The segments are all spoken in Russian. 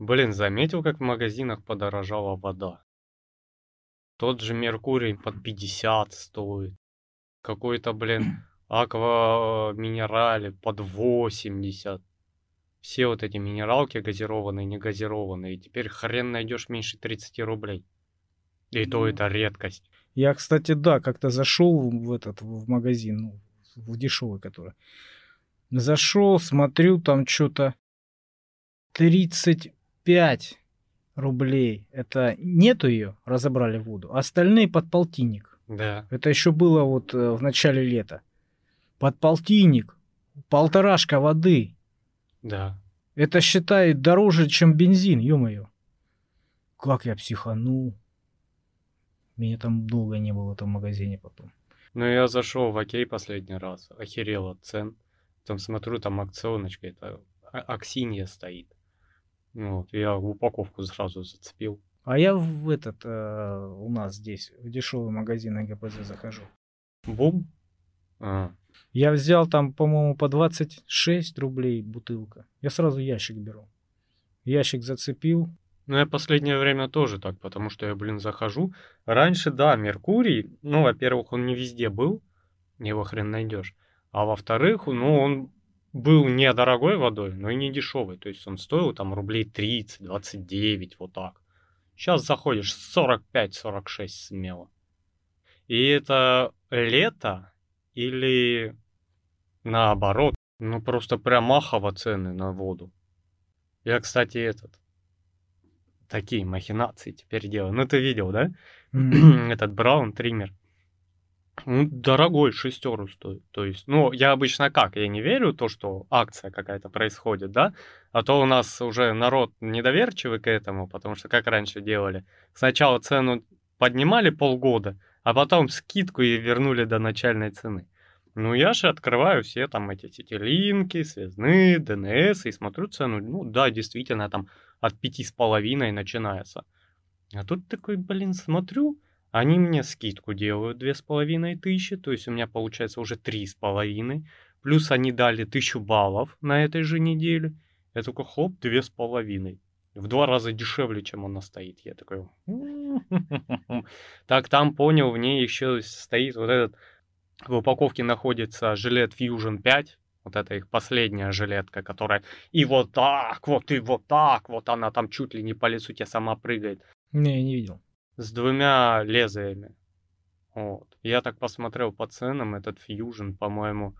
Блин, заметил, как в магазинах подорожала вода? Тот же Меркурий под 50 стоит. Какой-то, блин, Аква минерали под 80. Все вот эти минералки газированные, не газированные. Теперь хрен найдешь меньше 30 рублей. И то это редкость. Я, кстати, да, как-то зашел в этот в магазин, ну, в дешевый который. Зашел, смотрю, там что-то 35 рублей. Это нету ее, разобрали воду. Остальные под полтинник. Да. Это еще было вот э, в начале лета. Под полтинник. Полторашка воды. Да. Это считает дороже, чем бензин, ё-моё. Как я психанул. Меня там долго не было в этом магазине потом. Ну, я зашел в Окей последний раз. Охерел от цен. Там смотрю, там акционочка, это а- Аксинья стоит. Вот, я упаковку сразу зацепил. А я в этот, э, у нас здесь, в дешевый магазин ГПЗ захожу. Бум? А, Я взял там, по-моему, по 26 рублей бутылка. Я сразу ящик беру. Ящик зацепил. Ну, я последнее время тоже так, потому что я, блин, захожу. Раньше, да, Меркурий, ну, во-первых, он не везде был, его хрен найдешь. А во-вторых, ну, он был не дорогой водой, но и не дешевый. То есть он стоил там рублей 30, 29, вот так. Сейчас заходишь 45-46 смело. И это лето или наоборот, ну просто прям махово цены на воду. Я, кстати, этот, такие махинации теперь делаю. Ну ты видел, да? Этот Браун триммер. Ну, дорогой шестеру стоит. То есть, ну, я обычно как? Я не верю в то, что акция какая-то происходит, да? А то у нас уже народ недоверчивый к этому, потому что как раньше делали. Сначала цену поднимали полгода, а потом скидку и вернули до начальной цены. Ну, я же открываю все там эти сетилинки, связные, ДНС и смотрю цену. Ну, да, действительно, там от пяти с половиной начинается. А тут такой, блин, смотрю, они мне скидку делают две с половиной тысячи, то есть у меня получается уже три с половиной. Плюс они дали тысячу баллов на этой же неделе. Я такой, хлоп, две с половиной. В два раза дешевле, чем она стоит. Я такой, так там понял, в ней еще стоит вот этот, в упаковке находится жилет Fusion 5, вот это их последняя жилетка, которая и вот так, вот, и вот так, вот она там чуть ли не по лицу тебе сама прыгает Не, я не видел. С двумя лезвиями. Вот. Я так посмотрел по ценам, этот Fusion, по-моему,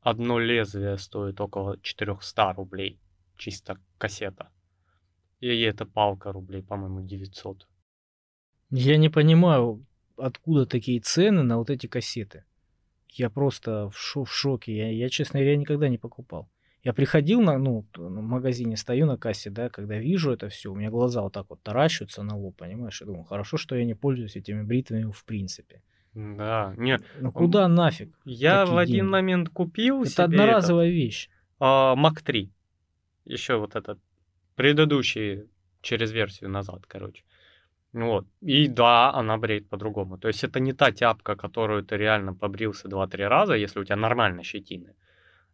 одно лезвие стоит около 400 рублей. Чисто кассета. И эта палка рублей, по-моему, 900. Я не понимаю, откуда такие цены на вот эти кассеты. Я просто в, шо- в шоке. Я, я, честно говоря, никогда не покупал. Я приходил на, ну, в магазине, стою на кассе, да, когда вижу это все, у меня глаза вот так вот таращатся на лоб, понимаешь? Я думаю, хорошо, что я не пользуюсь этими бритвами в принципе. Да, не, Ну куда нафиг? я в один деньги. момент купил Это себе одноразовая вещь. а, Mac 3. Еще вот этот предыдущий через версию назад, короче. Вот. И да, она бреет по-другому. То есть это не та тяпка, которую ты реально побрился 2-3 раза, если у тебя нормально щетины.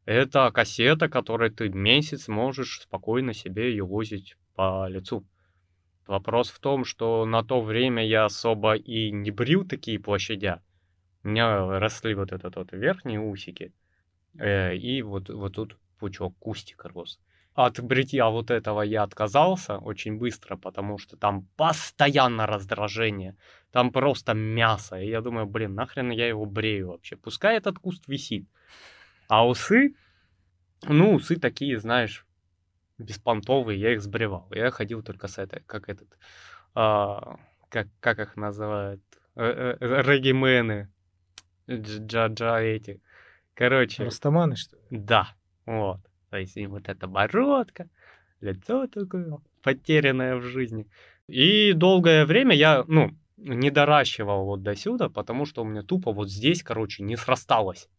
Это кассета, которой ты месяц можешь спокойно себе ее возить по лицу. Вопрос в том, что на то время я особо и не брил такие площадя. У меня росли вот этот вот верхние усики. э, и вот, вот тут пучок, кустик рос. От бритья вот этого я отказался очень быстро, потому что там постоянно раздражение. Там просто мясо. И я думаю, блин, нахрен я его брею вообще. Пускай этот куст висит. А усы, ну, усы такие, знаешь, беспонтовые, я их сбривал. Я ходил только с этой, как этот, а, как, как их называют, Э, э, регимены, джа-джа эти. Короче, Растаманы, что ли? да, вот. То есть и вот эта бородка, лицо такое потерянное в жизни. И долгое время я, ну, не доращивал вот до сюда, потому что у меня тупо вот здесь, короче, не срасталось.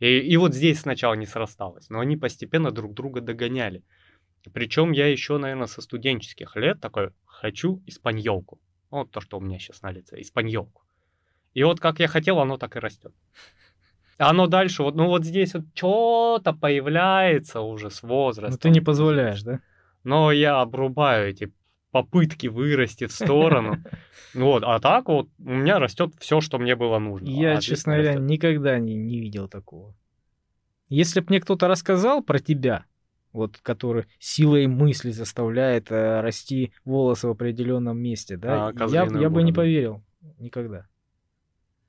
И, и вот здесь сначала не срасталось, но они постепенно друг друга догоняли. Причем я еще, наверное, со студенческих лет такой, хочу испаньолку. Вот то, что у меня сейчас на лице, испаньолку. И вот как я хотел, оно так и растет. А Оно дальше, вот, ну вот здесь вот что-то появляется уже с возрастом. Ну ты не позволяешь, да? но я обрубаю эти попытки вырасти в сторону. Вот, а так вот у меня растет все, что мне было нужно. Я, А честно говоря, растет. никогда не, не видел такого. Если бы мне кто-то рассказал про тебя, вот который силой мысли заставляет э, расти волосы в определенном месте, да, А, я, я бы не поверил никогда.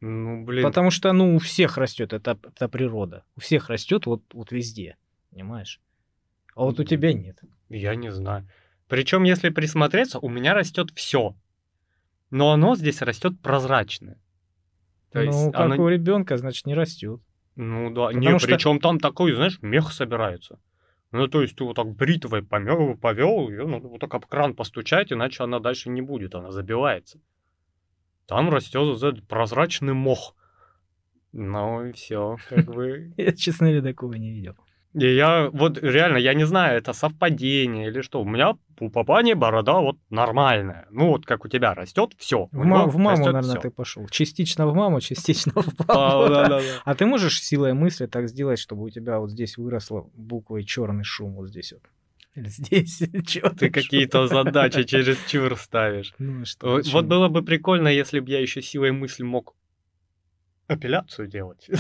Ну, блин, Потому что, ну, у всех растет, это, это природа. У всех растет вот, вот везде, понимаешь? А вот у тебя нет. я не знаю. Причем, если присмотреться, у меня растет все. Но оно здесь растет прозрачное. То есть ну, как оно- у ребенка, значит, не растет. Ну да, Потому не, что- причем там такой, знаешь, мех собирается. Ну, то есть ты вот так бритвой помел, повел, ее надо вот так об кран постучать, иначе она дальше не будет, она забивается. Там растет этот прозрачный мох. Ну и все, как бы. Я, честно говоря, такого не видел. И я вот реально, я не знаю, это совпадение или что. У меня у папани борода вот нормальная. Ну вот как у тебя растет, все. В, ма- в маму, наверное, ты пошел. Частично в маму, частично в папу. А ты можешь силой мысли так сделать, чтобы у тебя вот здесь выросла буквой черный шум вот здесь вот? Здесь черный Ты какие-то задачи через чур ставишь. Ну, а что, вот было бы прикольно, если бы я еще силой мысли мог апелляцию делать в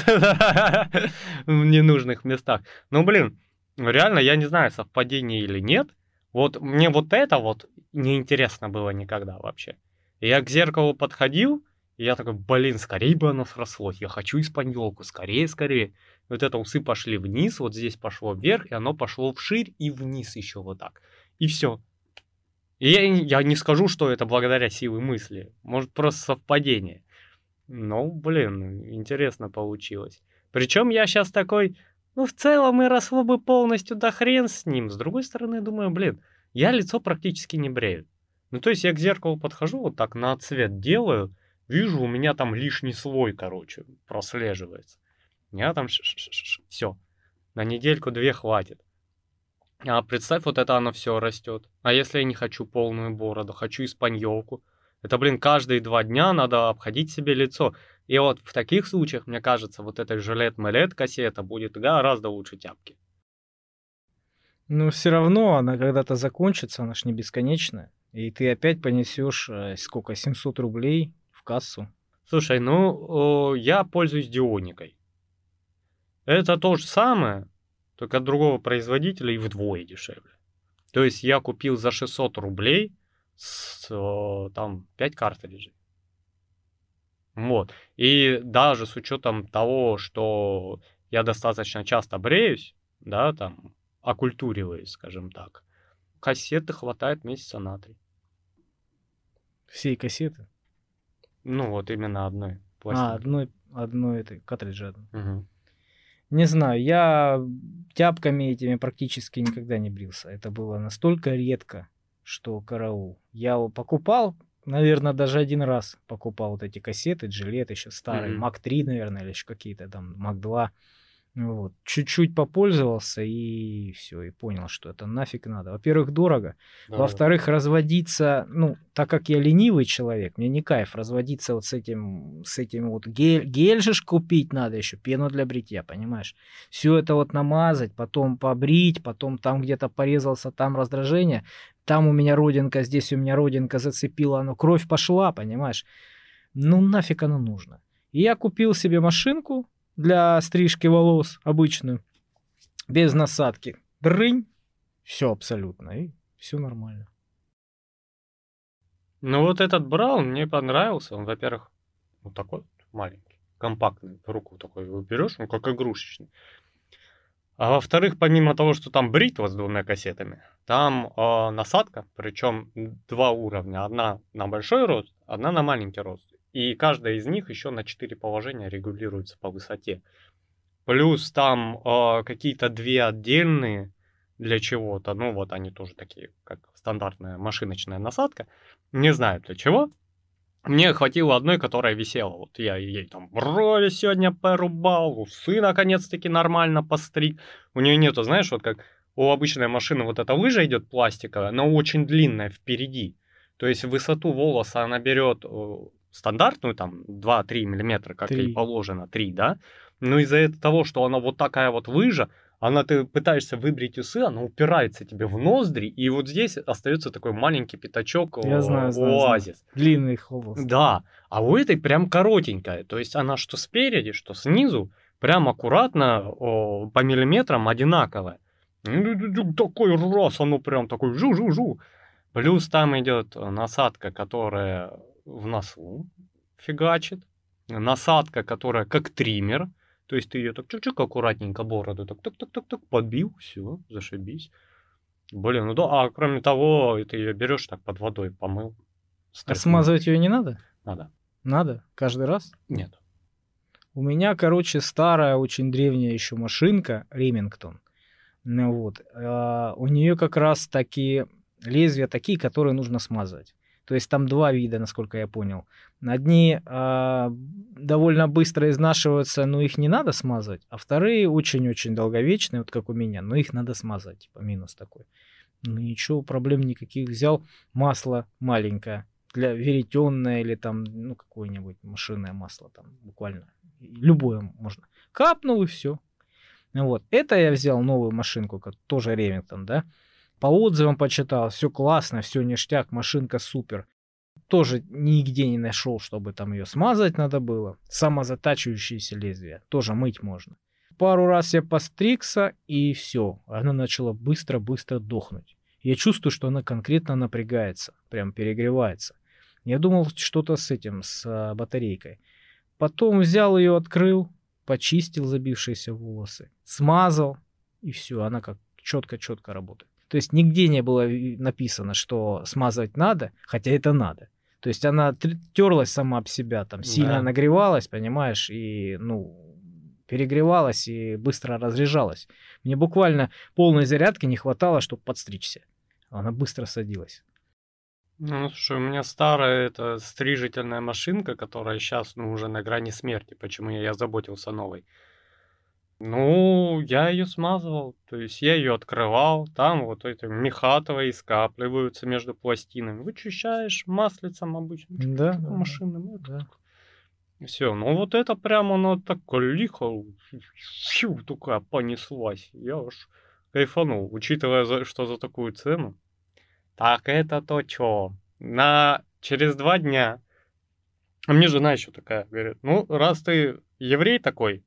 ненужных местах. Ну, блин, реально, я не знаю, совпадение или нет. Вот мне вот это вот неинтересно было никогда вообще. Я к зеркалу подходил, и я такой, блин, скорее бы оно срослось. Я хочу испаньолку, скорее, скорее. Вот это усы пошли вниз, вот здесь пошло вверх, и оно пошло вширь и вниз еще вот так. И все. И я, я не скажу, что это благодаря силе мысли. Может, просто совпадение. Ну, блин, интересно получилось. Причем я сейчас такой, ну, в целом и росло бы полностью, да хрен с ним. С другой стороны, думаю, блин, я лицо практически не брею. Ну, то есть я к зеркалу подхожу, вот так на цвет делаю, вижу, у меня там лишний слой, короче, прослеживается. Я там все. На недельку-две хватит. А представь, вот это оно все растет. А если я не хочу полную бороду, хочу испаньолку? Это, блин, каждые два дня надо обходить себе лицо. И вот в таких случаях, мне кажется, вот эта жилет-малет кассета будет гораздо лучше тяпки. Ну, все равно она когда-то закончится, она ж не бесконечная. И ты опять понесешь э, сколько, 700 рублей в кассу. Слушай, ну, я пользуюсь Дионикой. Это то же самое, только от другого производителя и вдвое дешевле. То есть я купил за 600 рублей с, там 5 картриджей. Вот. И даже с учетом того, что я достаточно часто бреюсь, да, там, окультуриваюсь, скажем так, кассеты хватает месяца на три. Всей кассеты. Ну, вот именно одной А, пластинки. одной, одной этой, картриджа. Мгм. Не знаю, я тяпками этими практически никогда не брился. Это было настолько редко, что караул. Я его покупал, наверное, даже один раз покупал вот эти кассеты, джилет еще старый, Мгм. Мак 3, наверное, или еще какие-то там, Мак 2. Вот. Чуть-чуть попользовался и все, и понял, что это нафиг надо. Во-первых, дорого. Да. Во-вторых, разводиться, ну, так как я ленивый человек, мне не кайф разводиться вот с этим, с этим вот гель, гель же купить надо еще, пену для бритья, понимаешь? Все это вот намазать, потом побрить, потом там где-то порезался, там раздражение, там у меня родинка, здесь у меня родинка зацепила, оно кровь пошла, понимаешь? Ну нафиг оно нужно. И я купил себе машинку для стрижки волос обычную, без насадки. Дрынь, все абсолютно, и все нормально. Ну вот этот Браун мне понравился. Он, во-первых, вот такой маленький, компактный, в руку такой его берешь, он как игрушечный. А во-вторых, помимо того, что там бритва с двумя кассетами, там э, насадка, причем два уровня. Одна на большой рост, одна на маленький рост. И каждая из них еще на четыре положения регулируется по высоте. Плюс там э, какие-то две отдельные для чего-то. Ну вот они тоже такие, как стандартная машиночная насадка. Не знаю для чего. Мне хватило одной, которая висела. Вот я ей там брови сегодня порубал, усы наконец-таки нормально постриг. У нее нету, знаешь, вот как у обычной машины вот эта лыжа идет пластиковая, но очень длинная впереди. То есть высоту волоса она берет э, стандартную, там 2-3 миллиметра, как Три. ей положено, 3, да? Но из-за того, что она вот такая вот лыжа, она ты пытаешься выбрить усы, она упирается тебе в ноздри, и вот здесь остается такой маленький пятачок Я знаю, знаю, оазис. знаю. Длинный хвост. Да, а у этой прям коротенькая, то есть она что спереди, что снизу, прям аккуратно о, по миллиметрам одинаковая. Ну, Такой раз, оно прям такой жу-жу-жу. Плюс там идет насадка, которая в носу фигачит. Насадка, которая как триммер. То есть ты ее так чуть-чуть аккуратненько бороду так так так так так подбил, все, зашибись. Блин, ну да, а кроме того, ты ее берешь так под водой, помыл. А стряхнул. смазывать ее не надо? Надо. Надо? Каждый раз? Нет. У меня, короче, старая, очень древняя еще машинка, Ремингтон. Ну вот. а, у нее как раз такие лезвия такие, которые нужно смазывать. То есть там два вида, насколько я понял. Одни а, довольно быстро изнашиваются, но их не надо смазывать, а вторые очень-очень долговечные, вот как у меня, но их надо смазывать, типа минус такой. Ну ничего, проблем никаких. Взял масло маленькое, для веретенное или там, ну, какое-нибудь машинное масло там, буквально. Любое можно. Капнул и все. Вот. Это я взял новую машинку, тоже Ремингтон, да. По отзывам почитал, все классно, все ништяк, машинка супер. Тоже нигде не нашел, чтобы там ее смазать надо было. Самозатачивающееся лезвие, тоже мыть можно. Пару раз я постригся, и все. Она начала быстро-быстро дохнуть. Я чувствую, что она конкретно напрягается, прям перегревается. Я думал, что-то с этим, с а, батарейкой. Потом взял ее, открыл, почистил забившиеся волосы, смазал, и все, она как четко-четко работает. То есть нигде не было написано, что смазывать надо, хотя это надо. То есть она терлась сама об себя, там сильно Да. нагревалась, понимаешь, и ну перегревалась и быстро разряжалась. Мне буквально полной зарядки не хватало, чтобы подстричься. Она быстро садилась. Ну, слушай, у меня старая это стрижительная машинка, которая сейчас, ну, уже на грани смерти, почему я, я заботился о новой. Ну, я ее смазывал, то есть я ее открывал, там вот эти меха твои скапливаются между пластинами, вычищаешь маслицем обычно, Да, да, да. машинным, Да. все. Ну, вот это прямо оно так лихо, фью, такая понеслась, я уж кайфанул, учитывая, за- что за такую цену. Так это то чё? На через два дня. А мне жена еще такая говорит, ну, раз ты еврей такой,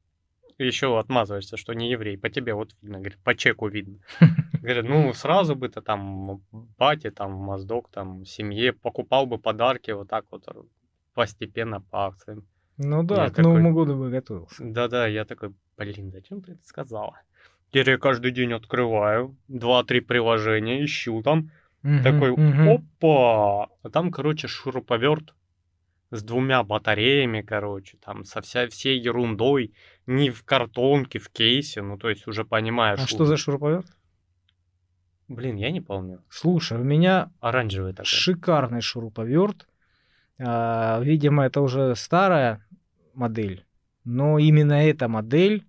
еще отмазываешься, что не еврей, по тебе вот видно, говорит, по чеку видно. Говорит, ну, сразу бы ты там бате, там, моздок, там, семье покупал бы подарки вот так вот постепенно по акциям. Ну да, Я к Новому такой- году бы готовился. Да-да, я такой, блин, зачем ты это сказала? Теперь я каждый день открываю, два-три приложения, ищу там, Мгм, такой, мгм. опа! А там, короче, шуруповерт с двумя батареями, короче, там со вся, всей ерундой, не в картонке, в кейсе, ну, то есть уже понимаешь. А что за шуруповерт? Блин, я не помню. Слушай, у меня Оранжевый такой. шикарный шуруповерт. А, видимо, это уже старая модель, но именно эта модель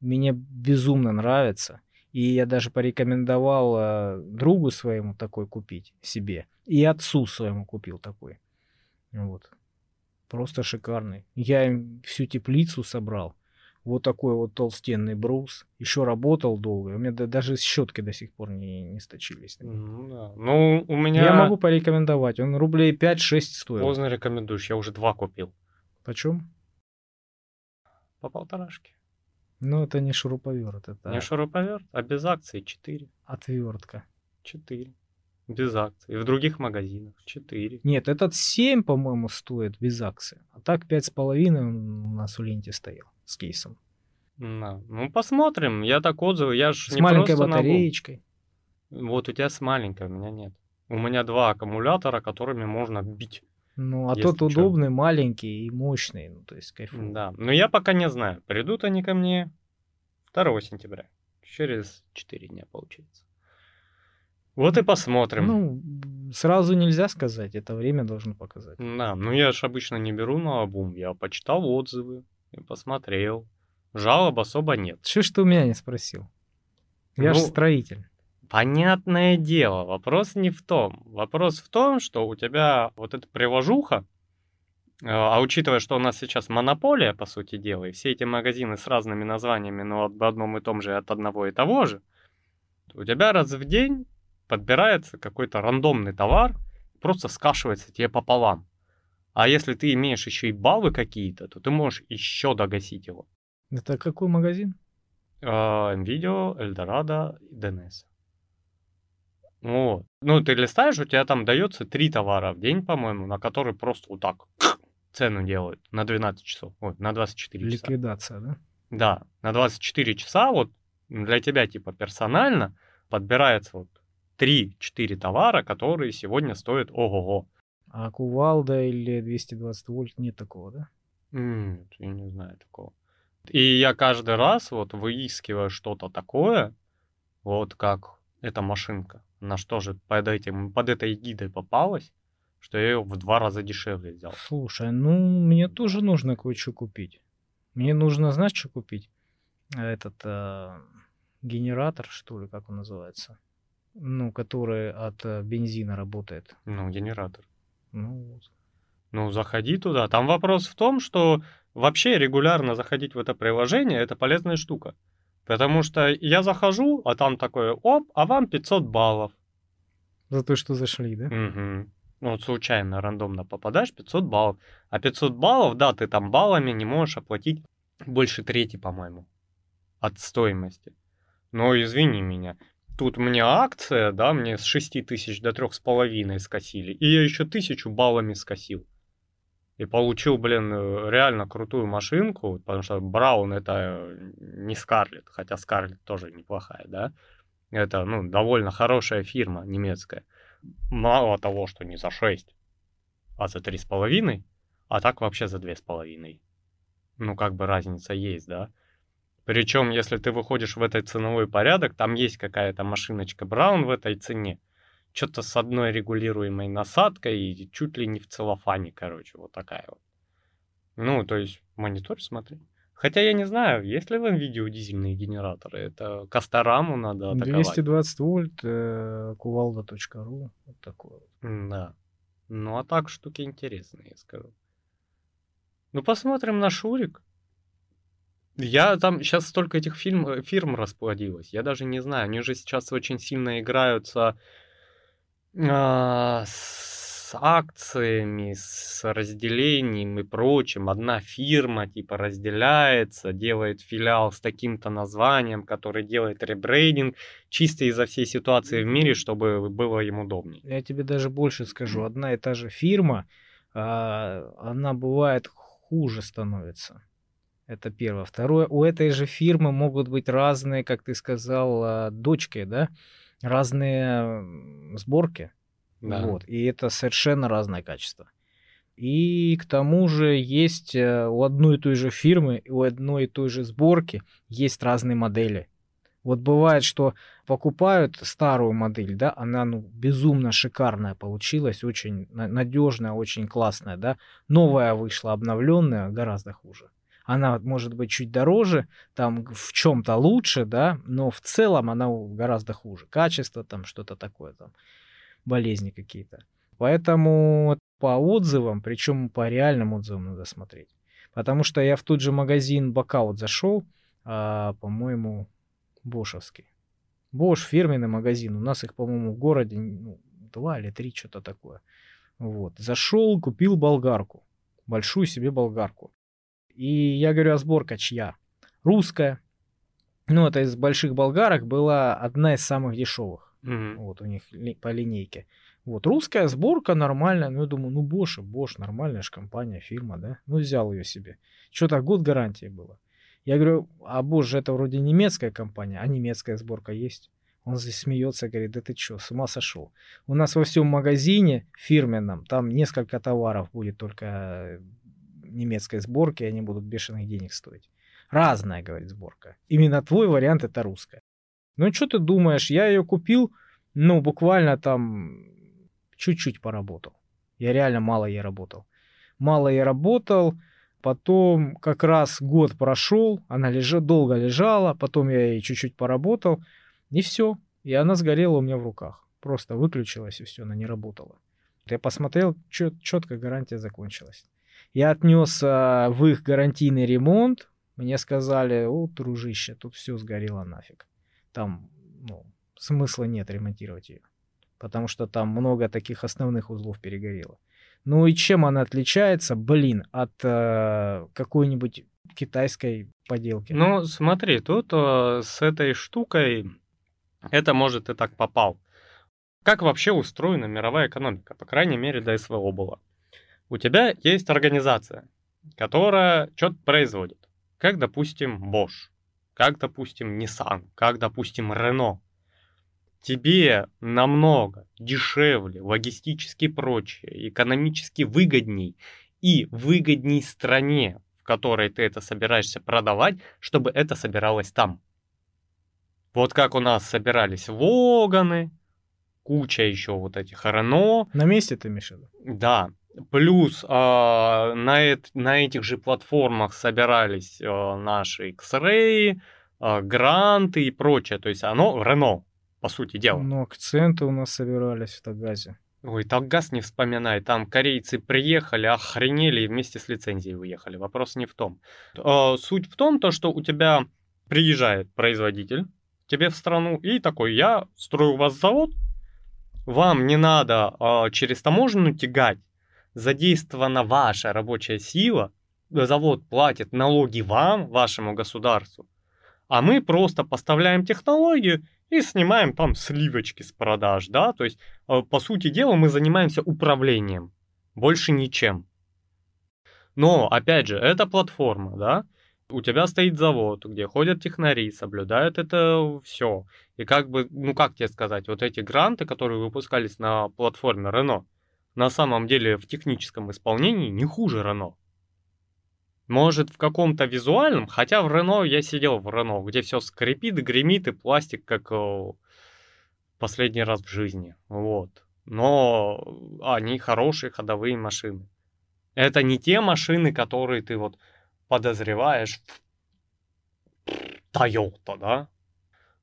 мне безумно нравится. И я даже порекомендовал а, другу своему такой купить себе. И отцу своему купил такой. Вот. Просто шикарный. Я им всю теплицу собрал. Вот такой вот толстенный брус. Еще работал долго. У меня да- даже щетки до сих пор не, не сточились. Ну, да. Ну, у меня... Я могу порекомендовать. Он рублей 5-6 стоил. Поздно рекомендуешь, я уже два купил. Почем? По полторашке. Ну, это не шуруповерт, это Не шуруповерт, а без акции 4. отвертка. 4. Без акций. И в других магазинах 4. Нет, этот 7, по-моему, стоит без акции. А так 5,5 он у нас в ленте стоял с кейсом. На. Ну, посмотрим. Я так отзывы, я ж С не маленькой батареечкой. Вот у тебя с маленькой, у меня нет. У меня два аккумулятора, которыми можно бить. Ну, а тот удобный, маленький и мощный. Ну, то есть кайфово. Да. Но я пока не знаю, придут они ко мне 2 сентября. Через 4 дня, получается. Вот и посмотрим. Ну, сразу нельзя сказать, это время должно показать. Да, ну я ж обычно не беру на обум. Я почитал отзывы и посмотрел. Жалоб особо нет. Что ж ты у меня не спросил? Я же Ну, строитель. Понятное дело, вопрос не в том. Вопрос в том, что у тебя вот эта приложуха, А учитывая, что у нас сейчас монополия, по сути дела, и все эти магазины с разными названиями, но об одном и том же от одного и того же, у тебя раз в день подбирается какой-то рандомный товар, просто скашивается тебе пополам. А если ты имеешь еще и баллы какие-то, то ты можешь еще догасить его. Это какой магазин? Nvidia, Eldorado и DNS. Вот. Ну, ты листаешь, у тебя там дается три товара в день, по-моему, на которые просто вот так цену делают на 12 часов, вот, на 24 часа. Ликвидация, да? Да, на 24 часа вот для тебя типа персонально подбирается вот 3-4 товара, которые сегодня стоят ого-го. А кувалда или 220 вольт нет такого, да? Нет, я не знаю такого. И я каждый раз вот выискиваю что-то такое, вот как эта машинка. Она что же под, этим, под этой гидой попалась, что я ее в два раза дешевле взял. Слушай, ну мне тоже нужно кое-что купить. Мне нужно, знаешь, что купить? Этот э, генератор, что ли, как он называется? Ну, который от э, бензина работает. Ну, генератор. Ну, вот. Ну, заходи туда. Там вопрос в том, что вообще регулярно заходить в это приложение – это полезная штука. Потому что я захожу, а там такое, оп, а вам 500 баллов. За то, что зашли, да? Угу. Ну, вот случайно, рандомно попадаешь, 500 баллов. А 500 баллов, да, ты там баллами не можешь оплатить больше трети, по-моему, от стоимости. Но извини меня, тут мне акция, да, мне с 6 тысяч до трех с половиной скосили, и я еще тысячу баллами скосил. И получил, блин, э, реально крутую машинку, потому что Браун это не Скарлет, хотя Скарлет тоже неплохая, да. Это, ну, довольно хорошая фирма немецкая. Мало того, что не за 6, а за 3,5, а так вообще за 2,5. Ну, как бы разница есть, да. Причем, если ты выходишь в этот ценовой порядок, там есть какая-то машиночка Браун в этой цене. Что-то с одной регулируемой насадкой и чуть ли не в целлофане, короче, вот такая вот. Ну, то есть монитор смотри. Хотя я не знаю, есть ли в NVIDIA дизельные генераторы. Это Кастораму надо атаковать. 220 вольт, э, кувалда.ру. Вот такое. Да. Ну, а так штуки интересные, я скажу. Ну, посмотрим на Шурик. Я там сейчас столько этих фильм, э, фирм расплодилось. Я даже не знаю. Они же сейчас очень сильно играются а, с акциями, с разделением и прочим. Одна фирма типа разделяется, делает филиал с таким-то названием, который делает ребрейдинг чисто из-за всей ситуации в мире, чтобы было им удобнее. Я тебе даже больше скажу. Одна и та же фирма, а, она бывает хуже становится. Это первое. Второе, у этой же фирмы могут быть разные, как ты сказал, а, дочки, да, разные сборки. Да. Вот. И это совершенно разное качество. И к тому же есть э, у одной и той же фирмы, у одной и той же сборки есть разные модели. Вот бывает, что покупают старую модель, да, она ну, безумно шикарная получилась, очень надежная, очень классная, да. Новая вышла, обновленная, гораздо хуже она может быть чуть дороже, там в чем-то лучше, да, но в целом она гораздо хуже. Качество там что-то такое, там болезни какие-то. Поэтому по отзывам, причем по реальным отзывам надо смотреть. Потому что я в тот же магазин Бакаут зашел, а, по-моему, Бошевский. Бош фирменный магазин. У нас их, по-моему, в городе ну, два или три, что-то такое. Вот. Зашел, купил болгарку. Большую себе болгарку. И я говорю, а сборка чья? Русская. Ну, это из больших болгарок была одна из самых дешевых. Mm-hmm. Вот у них ли, по линейке. Вот русская сборка нормальная. Ну, я думаю, ну, Bosch, Bosch, нормальная же компания, фирма, да? Ну, взял ее себе. Что-то год гарантии было. Я говорю, а Bosch это вроде немецкая компания, а немецкая сборка есть. Он здесь смеется, говорит, да ты что, с ума сошел? У нас во всем магазине фирменном, там несколько товаров будет только немецкой сборки, они будут бешеных денег стоить. Разная, говорит, сборка. Именно твой вариант это русская. Ну, что ты думаешь, я ее купил, ну, буквально там чуть-чуть поработал. Я реально мало ей работал. Мало я работал, потом как раз год прошел, она лежа, долго лежала, потом я ей чуть-чуть поработал, и все. И она сгорела у меня в руках. Просто выключилась и все, она не работала. Я посмотрел, четко гарантия закончилась. Я отнес а, в их гарантийный ремонт, мне сказали, о, дружище, тут все сгорело нафиг. Там, ну, смысла нет ремонтировать ее. Потому что там много таких основных узлов перегорело. Ну и чем она отличается, блин, от э, какой-нибудь китайской поделки? Ну, смотри, тут э, с этой штукой это, может, и так попал. Как вообще устроена мировая экономика? По крайней мере, до СВО было. У тебя есть организация, которая что-то производит. Как, допустим, Bosch, как, допустим, Nissan, как, допустим, Renault. Тебе намного дешевле, логистически прочее, экономически выгодней и выгодней стране, в которой ты это собираешься продавать, чтобы это собиралось там. Вот как у нас собирались Логаны, куча еще вот этих Рено. На месте ты имеешь? Да. Плюс э, на, эт, на этих же платформах собирались э, наши X-Ray, э, гранты и прочее. То есть оно Рено, по сути дела. Ну, акценты у нас собирались в Тагазе. Ой, Тагаз не вспоминай. Там корейцы приехали, охренели и вместе с лицензией уехали. Вопрос не в том. Э, суть в том, то, что у тебя приезжает производитель тебе в страну и такой, я строю у вас завод, вам не надо э, через таможню тягать, задействована ваша рабочая сила, завод платит налоги вам, вашему государству, а мы просто поставляем технологию и снимаем там сливочки с продаж, да, то есть, э, по сути дела, мы занимаемся управлением, больше ничем. Но, опять же, это платформа, да, у тебя стоит завод, где ходят технари, соблюдают это все. И как бы, ну как тебе сказать, вот эти гранты, которые выпускались на платформе Renault, на самом деле в техническом исполнении не хуже Renault. Может, в каком-то визуальном, хотя в Renault я сидел в Renault, где все скрипит, гремит и пластик, как о, последний раз в жизни. Вот. Но они хорошие ходовые машины. Это не те машины, которые ты вот подозреваешь Toyota, да?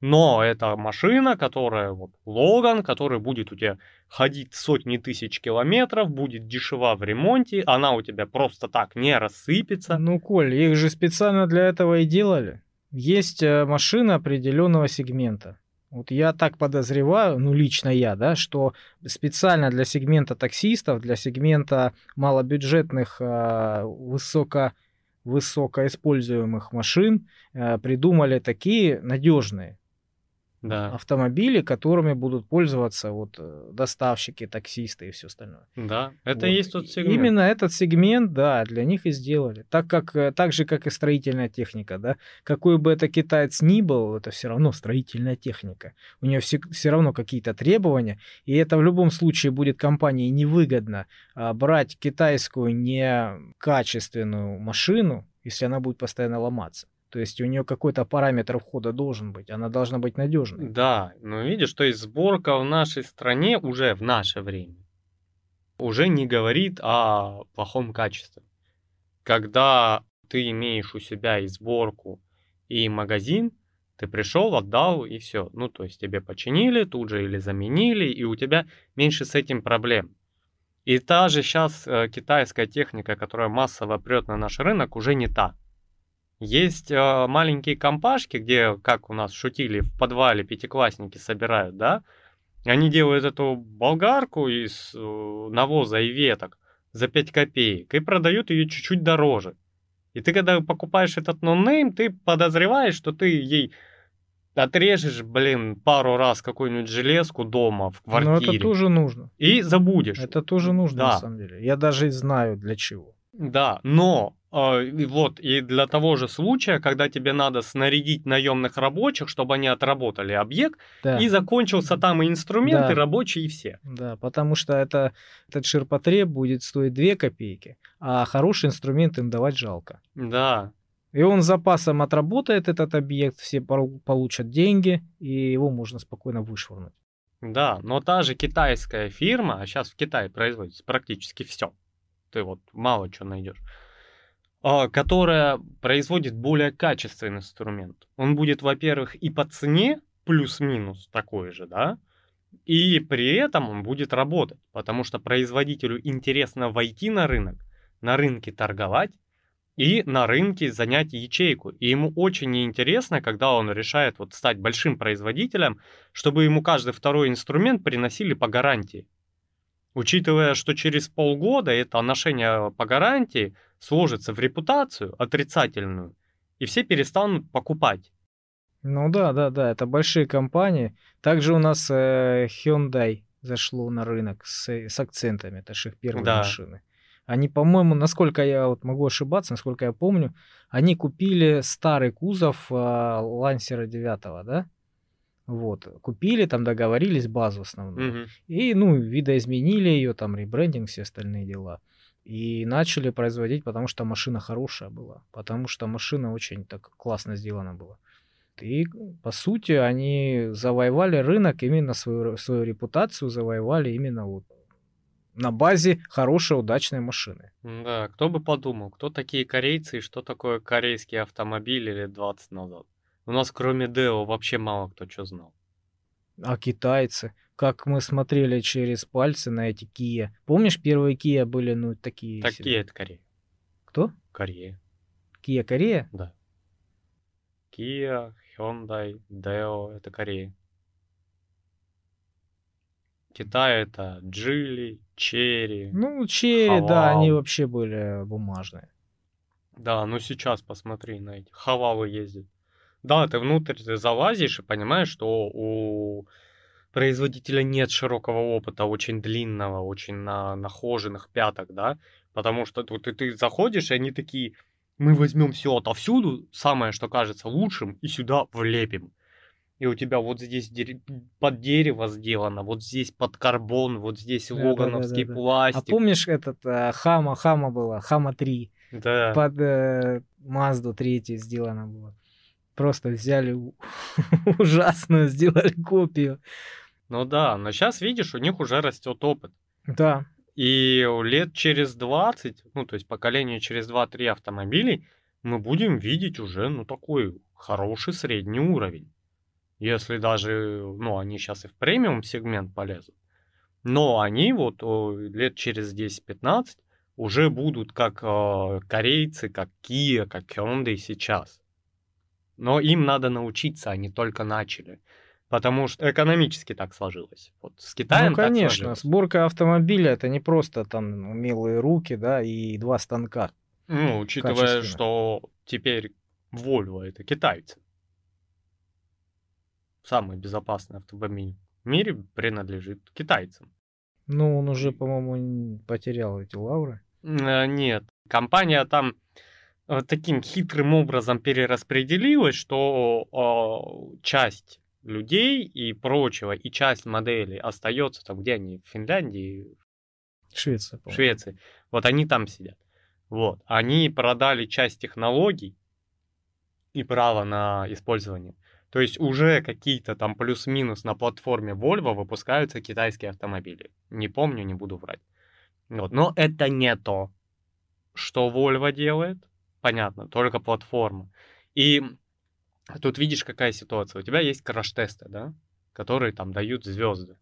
Но это машина, которая вот Логан, который будет у тебя ходить сотни тысяч километров, будет дешева в ремонте, она у тебя просто так не рассыпется. Ну, Коль, их же специально для этого и делали. Есть э, машина определенного сегмента. Вот я так подозреваю, ну лично я, да, что специально для сегмента таксистов, для сегмента малобюджетных, э, высоко высокоиспользуемых машин э, придумали такие надежные да. автомобили, которыми будут пользоваться вот э, доставщики, таксисты и все остальное. Да, это вот. и есть тот сегмент. Именно этот сегмент, да, для них и сделали. Так как э, так же, как и строительная техника, да, какой бы это китаец ни был, это все равно строительная техника. У нее все, все равно какие-то требования, и это в любом случае будет компании невыгодно а, брать китайскую некачественную машину, если она будет постоянно ломаться. То есть у нее какой-то параметр входа должен быть, она должна быть надежной. Да, но видишь, то есть сборка в нашей стране уже в наше время уже не говорит о плохом качестве. Когда ты имеешь у себя и сборку, и магазин, ты пришел, отдал, и все. Ну, то есть тебе починили, тут же или заменили, и у тебя меньше с этим проблем. И та же сейчас э, китайская техника, которая массово прет на наш рынок, уже не та. Есть э, маленькие компашки, где, как у нас шутили, в подвале пятиклассники собирают, да? Они делают эту болгарку из э, навоза и веток за 5 копеек и продают ее чуть-чуть дороже. И ты, когда покупаешь этот нонейм, ты подозреваешь, что ты ей отрежешь, блин, пару раз какую-нибудь железку дома в квартире. Но это тоже нужно. И забудешь. Это тоже нужно, да. на самом деле. Я даже знаю для чего. Да, но вот и для того же случая, когда тебе надо снарядить наемных рабочих, чтобы они отработали объект, да. и закончился там и инструмент, да. и рабочие, и все. Да, потому что это, этот ширпотреб будет стоить 2 копейки, а хороший инструмент им давать жалко. Да. И он запасом отработает этот объект, все получат деньги, и его можно спокойно вышвырнуть. Да, но та же китайская фирма, а сейчас в Китае производится практически все, ты вот мало что найдешь, а, которая производит более качественный инструмент. Он будет, во-первых, и по цене плюс-минус такой же, да, и при этом он будет работать, потому что производителю интересно войти на рынок, на рынке торговать и на рынке занять ячейку. И ему очень неинтересно, когда он решает вот стать большим производителем, чтобы ему каждый второй инструмент приносили по гарантии. Учитывая, что через полгода это отношение по гарантии сложится в репутацию отрицательную, и все перестанут покупать. Ну да, да, да, это большие компании. Также у нас э, Hyundai зашло на рынок с, с акцентами, это же их первые Да. машины. Они, по-моему, насколько я вот могу ошибаться, насколько я помню, они купили старый кузов а, Лансера 9, да? Вот, купили, там договорились базу основную. Мгм. И, ну, видоизменили ее, там, ребрендинг, все остальные дела. И начали производить, потому что машина хорошая была. Потому что машина очень так классно сделана была. И, по сути, они завоевали рынок, именно свою, свою репутацию завоевали именно вот на базе хорошей, удачной машины. Да, кто бы подумал, кто такие корейцы и что такое корейский автомобиль лет 20 назад. У нас кроме Део вообще мало кто что знал. А китайцы, как мы смотрели через пальцы на эти Kia. Помнишь, первые Kia были, ну, такие Такие себе? это Корея. Кто? Корея, Kia Корея? да. Kia, Hyundai, Deo это Корея. Китай это Джили, Черри. Ну, Черри, да, они Хавал. вообще были бумажные. Да, ну сейчас посмотри на эти. Хавалы ездят. Да, ты внутрь ты залазишь и понимаешь, что у производителя нет широкого опыта, очень длинного, очень на нахоженных пяток, да, потому что тут ты, ты заходишь, и они такие, мы возьмем все отовсюду, самое, что кажется лучшим, и сюда влепим. И у тебя вот здесь дере- под дерево сделано, вот здесь под карбон, вот здесь Да-да-да-да-да. логановский А пластик. помнишь этот э, Хама, Хама была, Хама 3, Да. под э, Мазду 3 сделано было. Просто взяли ужасную, сделали копию. Ну да, но сейчас, видишь, у них уже растет опыт. Да, И лет через 20, ну, то есть поколение через 2-3 автомобилей, мы будем видеть уже, ну, такой хороший средний уровень. Если даже, ну, они сейчас и в премиум сегмент полезут. Но они вот лет через 10-15 уже будут как э, корейцы, как Kia, как Hyundai сейчас. Но им надо научиться, они только начали. Потому что экономически так сложилось. Вот с Китаем ну так конечно, сложилось. сборка автомобиля это не просто там умелые руки, да, и два станка. Ну, учитывая, что теперь Volvo это китайцы. Самый безопасный автомобиль в мире принадлежит китайцам. Ну, он уже, по-моему, потерял эти лавры. Э, Нет, компания там таким хитрым образом перераспределилась, что э, часть людей и прочего, и часть моделей остается там, где они, в Финляндии, Швеция, по-моему. Швеции. Вот они там сидят. Вот. Они продали часть технологий и право на использование. То есть уже какие-то там плюс-минус на платформе Volvo выпускаются китайские автомобили. Не помню, не буду врать. Вот. Но это не то, что Volvo делает. Понятно, только платформа. И тут видишь, какая ситуация. У тебя есть краш-тесты, да, которые там дают звезды.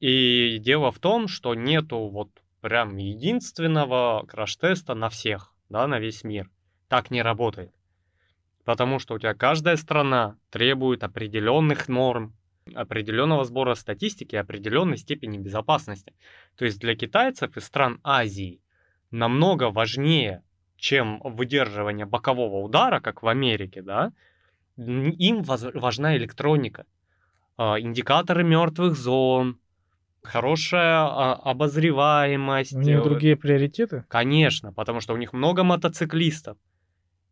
И дело в том, что нету вот прям единственного краш-теста на всех, да, на весь мир. Так не работает. Потому что у тебя каждая страна требует определенных норм, определенного сбора статистики, определенной степени безопасности. То есть для китайцев из стран Азии намного важнее, чем выдерживание бокового удара, как в Америке, да, им важна электроника, а, индикаторы мертвых зон, хорошая а, обозреваемость. У них э, другие приоритеты? Конечно, потому что у них много мотоциклистов.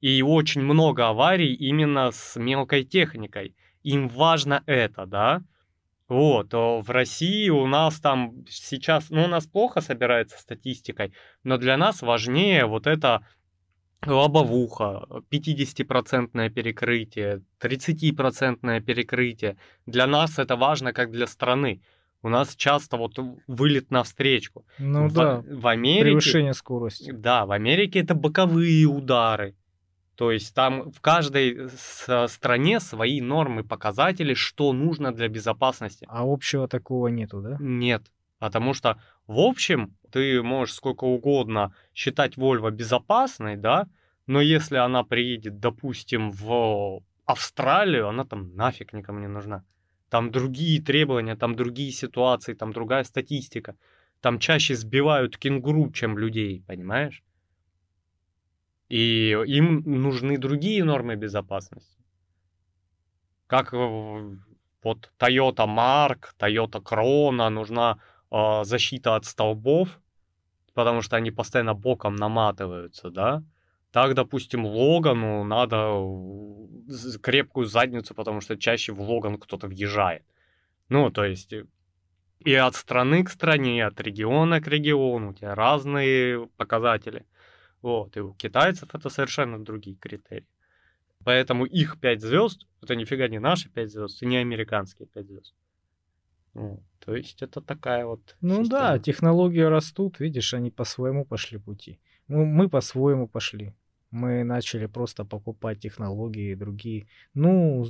И очень много аварий именно с мелкой техникой. Им важно это, да? Вот, в России у нас там сейчас, ну, у нас плохо собирается статистикой, но для нас важнее вот это лобовуха, 50% перекрытие, 30% перекрытие. Для нас это важно как для страны. У нас часто вот вылет навстречку. Ну в, да, в Америке... превышение скорости. Да, в Америке это боковые удары. То есть там в каждой с- стране свои нормы, показатели, что нужно для безопасности. А общего такого нету, да? Нет, потому что в общем, ты можешь сколько угодно считать Volvo безопасной, да, но если она приедет, допустим, в Австралию, она там нафиг никому не нужна. Там другие требования, там другие ситуации, там другая статистика. Там чаще сбивают кенгуру, чем людей, понимаешь? И им нужны другие нормы безопасности. Как вот Toyota Mark, Toyota Corona нужна э, защита от столбов, потому что они постоянно боком наматываются, да? Так, допустим, Логану надо крепкую задницу, потому что чаще в Логан кто-то въезжает. Ну, то есть э, и от страны к стране, и от региона к региону у тебя разные показатели. Вот, и у китайцев это совершенно другие критерии. Поэтому их 5 звезд, это нифига не наши 5 звезд, и не американские 5 звезд. Вот, то есть это такая вот... Ну система. да, технологии растут, видишь, они по-своему пошли пути. Ну, мы по-своему пошли. Мы начали просто покупать технологии другие. Ну,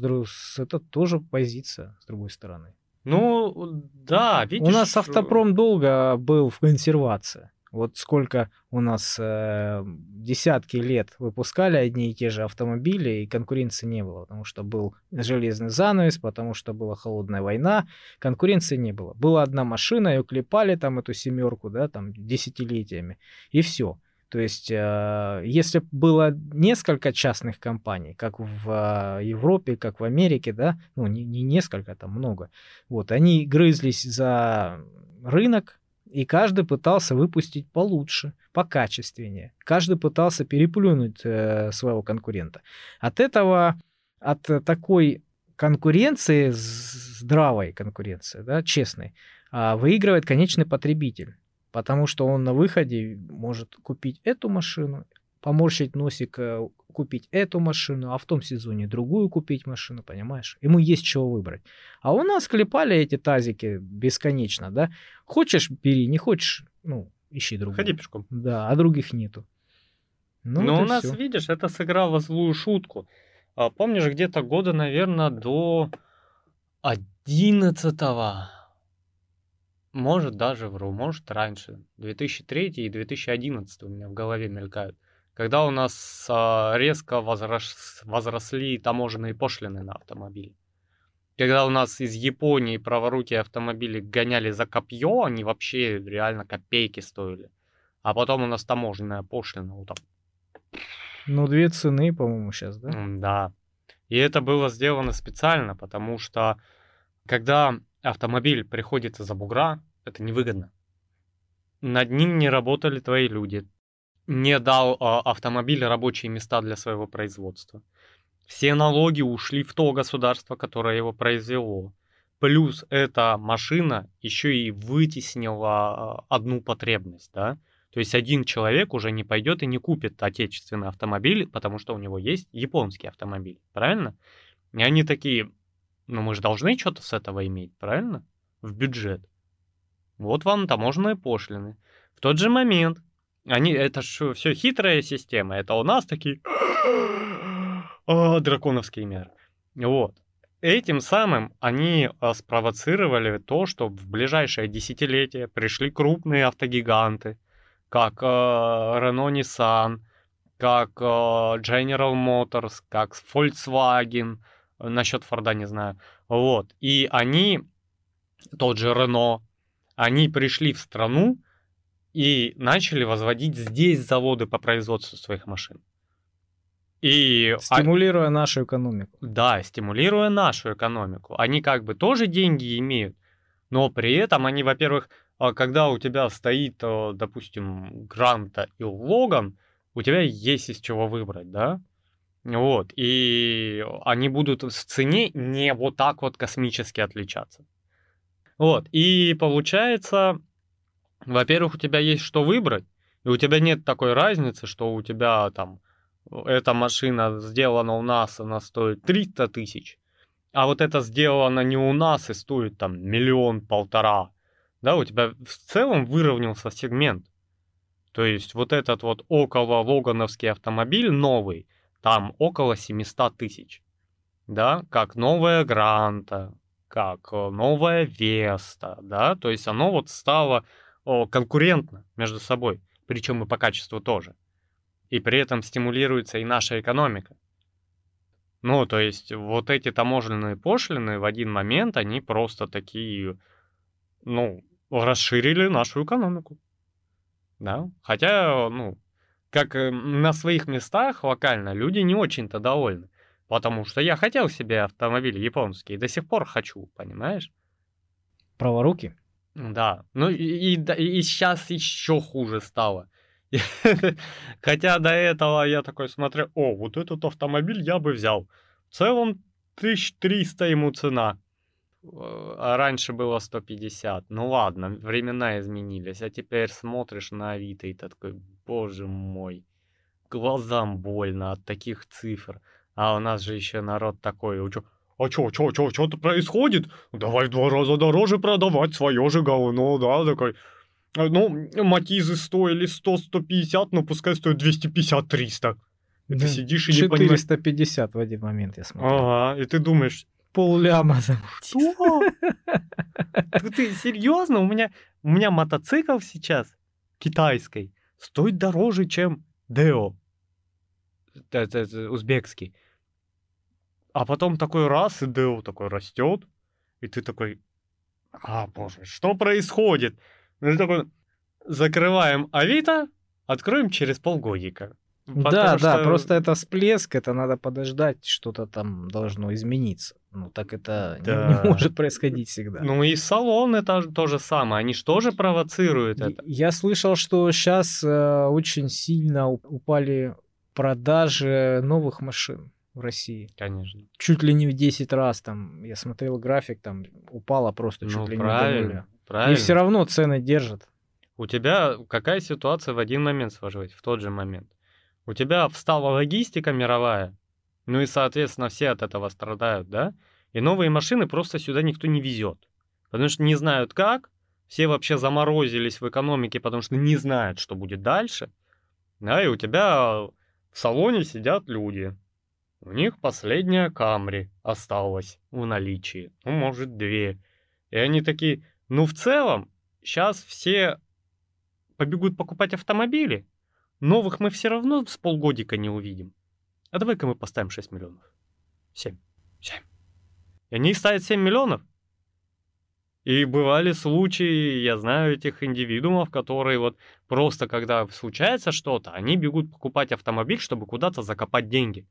это тоже позиция, с другой стороны. Ну, да, видишь... У нас автопром долго был в консервации. Вот сколько у нас э, десятки лет выпускали одни и те же автомобили, и конкуренции не было, потому что был железный занавес, потому что была холодная война, конкуренции не было. Была одна машина, ее клепали там эту семерку, да, там десятилетиями, и все. То есть, э, если было несколько частных компаний, как в э, Европе, как в Америке, да, ну, не, не несколько, там много, вот, они грызлись за рынок, и каждый пытался выпустить получше, покачественнее. Каждый пытался переплюнуть э, своего конкурента. От этого, от такой конкуренции, здравой конкуренции, да, честной, э, выигрывает конечный потребитель потому что он на выходе может купить эту машину, поморщить носик, э, купить эту машину, а в том сезоне другую купить машину, понимаешь? Ему есть чего выбрать. А у нас клепали эти тазики бесконечно, да? Хочешь, бери, не хочешь, ну, ищи другую. Ходи пешком. Да, а других нету. Ну, Но у нас, всё. видишь, это сыграло злую шутку. А, помнишь, где-то года, наверное, до 11 может, даже вру, может, раньше. 2003 и 2011 у меня в голове мелькают. Когда у нас а, резко возрос, возросли таможенные пошлины на автомобили. Когда у нас из Японии праворуки автомобили гоняли за копье, они вообще реально копейки стоили. А потом у нас таможенная пошлина. Вот так. Ну, две цены, по-моему, сейчас, да? Да. И это было сделано специально, потому что когда автомобиль приходит из-за бугра, это невыгодно. Над ним не работали твои люди. Не дал э, автомобиль рабочие места для своего производства. Все налоги ушли в то государство, которое его произвело. Плюс эта машина еще и вытеснила одну потребность, да. То есть один человек уже не пойдет и не купит отечественный автомобиль, потому что у него есть японский автомобиль, правильно? И они такие, ну мы же должны что-то с этого иметь, правильно? В бюджет. Вот вам таможенные пошлины. В тот же момент, они, это же все хитрая система, это у нас такие драконовские меры. Вот. Этим самым они а, спровоцировали то, что в ближайшее десятилетие пришли крупные автогиганты, как э, Renault Nissan, как э, General Motors, как Volkswagen, насчет Форда не знаю. Вот. И они, тот же Renault, они пришли в страну и начали возводить здесь заводы по производству своих машин. И стимулируя а... нашу экономику. Да, стимулируя нашу экономику. Они как бы тоже деньги имеют, но при этом они, во-первых, а, когда у тебя стоит, а, допустим, Гранта и Логан, у тебя есть из чего выбрать, да? Вот, и они будут в цене не вот так вот космически отличаться. Вот, и получается, во-первых, у тебя есть что выбрать, и у тебя нет такой разницы, что у тебя там эта машина сделана у нас, она стоит 300 тысяч, а вот это сделано не у нас и стоит там миллион-полтора. Да, у тебя в целом выровнялся сегмент. То есть вот этот вот около Логановский автомобиль новый, там около 700 тысяч. Да, как новая Гранта, как э, новая Веста, да, то есть оно вот стало конкурентно между собой, причем и по качеству тоже. И при этом стимулируется и наша экономика. Ну, то есть вот эти таможенные пошлины в один момент, они просто такие, ну, расширили нашу экономику. Да, хотя, ну, как э, на своих местах локально люди не очень-то довольны. Потому что я хотел себе автомобиль японский, и до сих пор хочу, понимаешь? Праворуки? Да. Ну и, и, и сейчас еще хуже стало. Хотя до этого я такой смотрю, о, вот этот автомобиль я бы взял. В целом 1300 ему цена. А раньше было 150. Ну ладно, времена изменились. А теперь смотришь на Авито и такой, боже мой, глазам больно от таких цифр. А у нас же еще народ такой, а чё, чё, чё, чё, что-то происходит? Давай в два раза дороже продавать свое же говно, да, такой. «А, ну, матизы стоили 100-150, но пускай стоят 250-300. И да. ты сидишь и 450 не понимаешь... 450 в один момент, я смотрю. Ага, и ты думаешь... Пол ляма Что? Ты серьезно? У меня, у меня мотоцикл сейчас китайский стоит дороже, чем Део. Это, это узбекский. А потом такой раз, и Део такой растет, и ты такой, а, боже, что происходит? Ну, ты такой, закрываем Авито, откроем через полгодика. да, что... да, просто это всплеск, это надо подождать, что-то там должно измениться. Ну, так это да. не, не может происходить всегда. Ну и салон это то же самое, они же тоже провоцируют это. Я слышал, что сейчас э, очень сильно упали продажи новых машин в России. Конечно. Чуть ли не в 10 раз там, я смотрел график, там упало просто чуть ну, ли правильно, не до нуля. Правильно. И все равно цены держат. У тебя какая ситуация в один момент сложилась, в тот же момент? У тебя встала логистика мировая, ну и, соответственно, все от этого страдают, да? И новые машины просто сюда никто не везет. Потому что не знают как, все вообще заморозились в экономике, потому что не знают, что будет дальше. Да, и у тебя в салоне сидят люди, у них последняя Камри осталась в наличии, ну, может, две. И они такие, ну, в целом, сейчас все побегут покупать автомобили, новых мы все равно с полгодика не увидим. А давай-ка мы поставим 6 миллионов. 7. 7. И они ставят 7 миллионов. И бывали случаи, я знаю этих индивидуумов, которые вот просто когда случается что-то, они бегут покупать автомобиль, чтобы куда-то закопать деньги.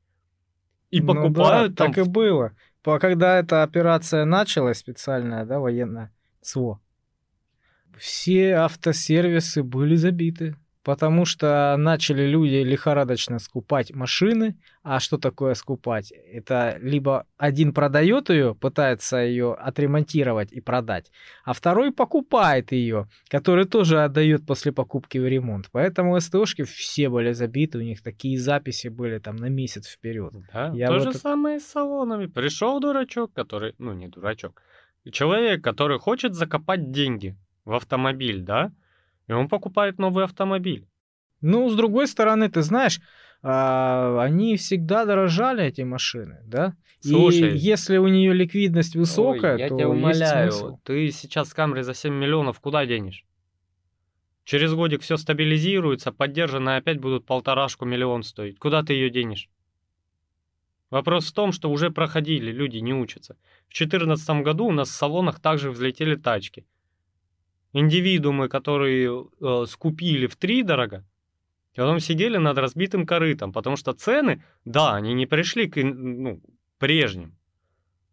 И покупают ну, да, там... так и было. Когда эта операция началась, специальная, да, военная, СВО, все автосервисы были забиты потому что начали люди лихорадочно скупать машины. А что такое скупать? Это либо один продает ее, пытается ее отремонтировать и продать, а второй покупает ее, который тоже отдает после покупки в ремонт. Поэтому СТОшки все были забиты, у них такие записи были там на месяц вперед. Да, Я то вот же это... самое с салонами. Пришел дурачок, который, ну не дурачок, человек, который хочет закопать деньги в автомобиль, да, и он покупает новый автомобиль. Ну, с другой стороны, ты знаешь, а, они всегда дорожали, эти машины, да? Слушай, и если у нее ликвидность высокая, ой, я то тебя умоляю, смысл. ты сейчас с камерой за 7 миллионов куда денешь? Через годик все стабилизируется, поддержанные опять будут полторашку миллион стоить. Куда ты ее денешь? Вопрос в том, что уже проходили, люди не учатся. В 2014 году у нас в салонах также взлетели тачки индивидуумы, которые э, скупили в три дорого, и потом сидели над разбитым корытом, потому что цены, да, они не пришли к ну, прежним,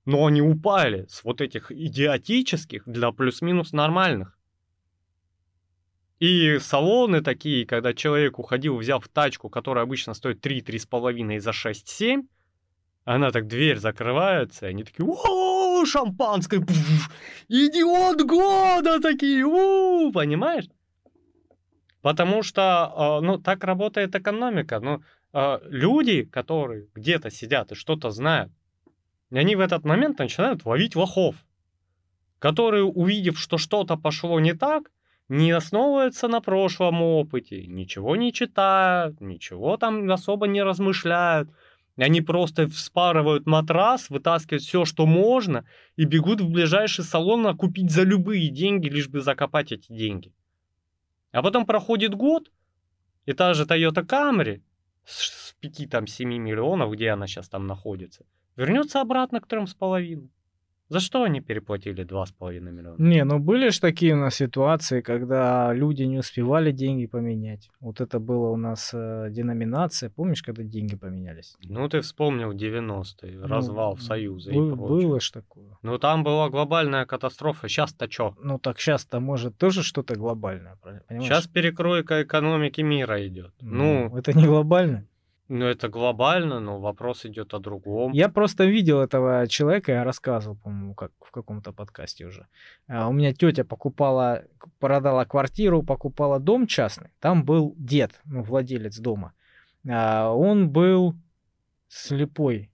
но они упали с вот этих идиотических для плюс-минус нормальных. И салоны такие, когда человек уходил, взяв тачку, которая обычно стоит 3-3,5 за 6-7, она так дверь закрывается, и они такие, о, шампанское, пфф, идиот года такие, понимаешь? Потому что, а, ну, так работает экономика. Ну, а, люди, которые где-то сидят и что-то знают, они в этот момент начинают ловить лохов, которые, увидев, что что-то пошло не так, не основываются на прошлом опыте, ничего не читают, ничего там особо не размышляют, они просто вспарывают матрас, вытаскивают все, что можно, и бегут в ближайший салон купить за любые деньги, лишь бы закопать эти деньги. А потом проходит год, и та же Toyota Camry с, с 5 там 7 миллионов, где она сейчас там находится, вернется обратно к 3,5. За что они переплатили 2,5 миллиона? Не, ну были же такие у нас ситуации, когда люди не успевали деньги поменять. Вот это было у нас э, деноминация. Помнишь, когда деньги поменялись? Ну, ты вспомнил 90-е, Ну, развал Союза и Бы- прочее. было ж такое. Ну, там была глобальная катастрофа. Сейчас-то чё? Ну так сейчас-то может тоже что-то глобальное, понимаешь? Сейчас перекройка экономики мира идет. Ну, это не глобально. Ну, это глобально, но вопрос идет о другом. Я просто видел этого человека, я рассказывал, по-моему, как в каком-то подкасте уже. А, У меня тетя покупала, продала квартиру, покупала дом частный. Там был дед, ну, владелец дома. А, Он был слепой.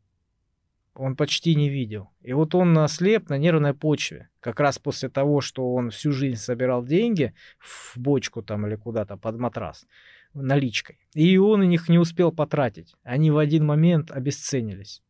Он почти не видел. И вот он ослеп на нервной почве. Как раз после того, что он всю жизнь собирал деньги в бочку там или куда-то под матрас наличкой. И он их не успел потратить. Они в один момент обесценились.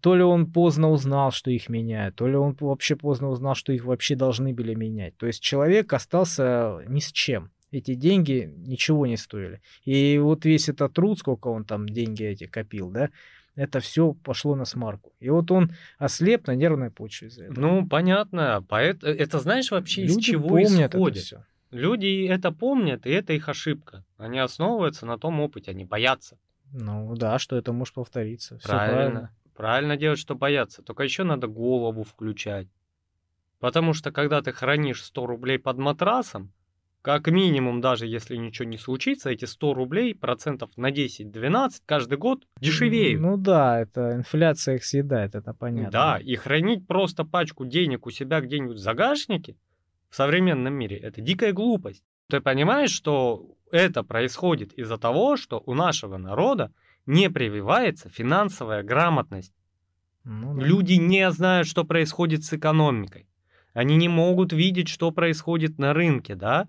То ли он поздно узнал, что их меняют, то ли он вообще поздно узнал, что их вообще должны были менять. То есть человек остался ни с чем. Эти деньги ничего не стоили. И вот весь этот труд, сколько он там деньги эти копил, да, это все пошло на смарку. И вот он ослеп на нервной почве из-за этого. Ну, понятно. Поэт... Это знаешь вообще из Люди чего помнят это исходит? все. Люди это помнят, и это их ошибка. Они основываются на том опыте, они боятся. Ну да, что это может повториться. Правильно. правильно. Правильно делать, что бояться. Только еще надо голову включать. Потому что когда ты хранишь 100 рублей под матрасом, как минимум, даже если ничего не случится, эти 100 рублей процентов на 10-12 каждый год дешевеют. Ну да, это инфляция их съедает, это понятно. Да, и хранить просто пачку денег у себя где-нибудь в загашнике в современном мире – это дикая глупость. Ты понимаешь, что это происходит из-за того, что у нашего народа не прививается финансовая грамотность. Ну да. Люди не знают, что происходит с экономикой. Они не могут видеть, что происходит на рынке, да?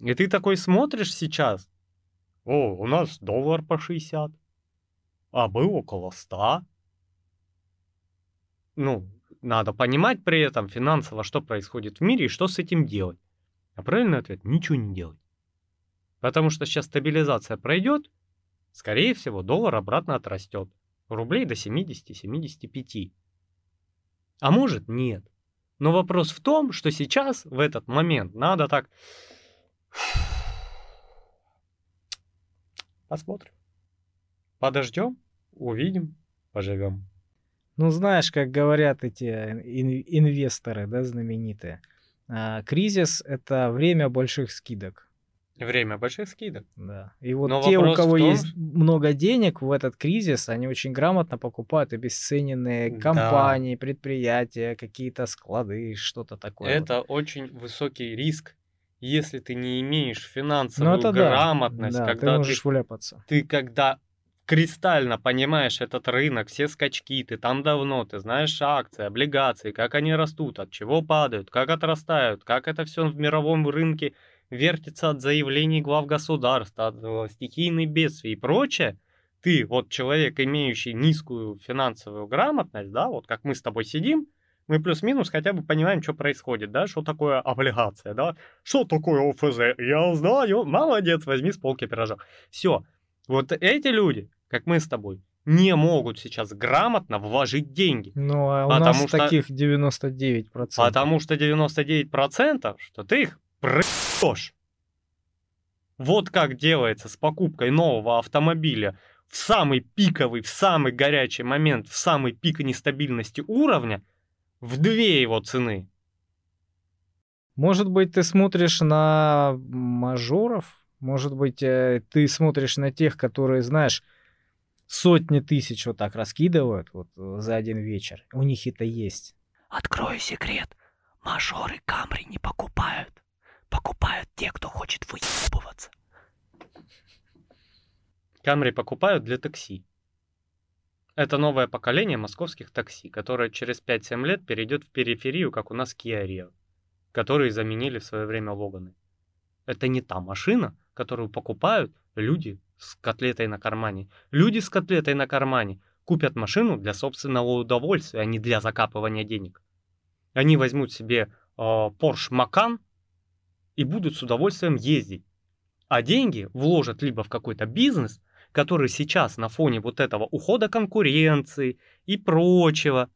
И ты такой смотришь сейчас. О, у нас доллар по 60. А был около 100. Ну, надо понимать при этом финансово, что происходит в мире и что с этим делать. А правильный ответ – ничего не делать. Потому что сейчас стабилизация пройдет, скорее всего, доллар обратно отрастет. Рублей до 70-75. А может нет. Но вопрос в том, что сейчас, в этот момент, надо так... Посмотрим. Подождем, увидим, поживем. Ну, знаешь, как говорят эти ин- инвесторы, да, знаменитые, а, кризис — это время больших скидок. Время больших скидок. Да. И вот Но те, у кого том, есть много денег в этот кризис, они очень грамотно покупают обесцененные Да. компании, предприятия, какие-то склады, что-то такое. вот. Это очень высокий риск, если ты не имеешь финансовую Ну, да. грамотность, Да, ты когда ты можешь вляпаться. ты когда кристально понимаешь этот рынок, все скачки, ты там давно, ты знаешь акции, облигации, как они растут, от чего падают, как отрастают, как это все в мировом рынке вертится от заявлений глав государств, от э, стихийных бедствий и прочее, ты, вот человек, имеющий низкую финансовую грамотность, да, вот как мы с тобой сидим, мы плюс-минус хотя бы понимаем, что происходит, да, что такое облигация, да, что такое ОФЗ, я знаю, молодец, возьми с полки пирожок. Все, вот эти люди, как мы с тобой, не могут сейчас грамотно вложить деньги. Ну, а у Потому нас что- таких 99%. Потому что 99% что ты их проебешь. Вот как делается с покупкой нового автомобиля в самый пиковый, в самый горячий момент, в самый пик нестабильности уровня, в две его цены. Может быть, ты смотришь на мажоров? Может быть, э, ты смотришь на тех, которые, знаешь, сотни тысяч вот так раскидывают вот э, за один вечер. У них это есть. Открою секрет. Мажоры Камри не покупают. Покупают те, кто хочет выебываться. Камри покупают для такси. Это новое поколение московских такси, которое через 5-7 лет перейдет в периферию, как у нас Kia Rio, которые заменили в свое время Логаны. Это не та машина, которую покупают люди с котлетой на кармане. Люди с котлетой на кармане купят машину для собственного удовольствия, а не для закапывания денег. Они возьмут себе э, Porsche Macan и будут с удовольствием ездить. А деньги вложат либо в какой-то бизнес, который сейчас на фоне вот этого ухода конкуренции и прочего,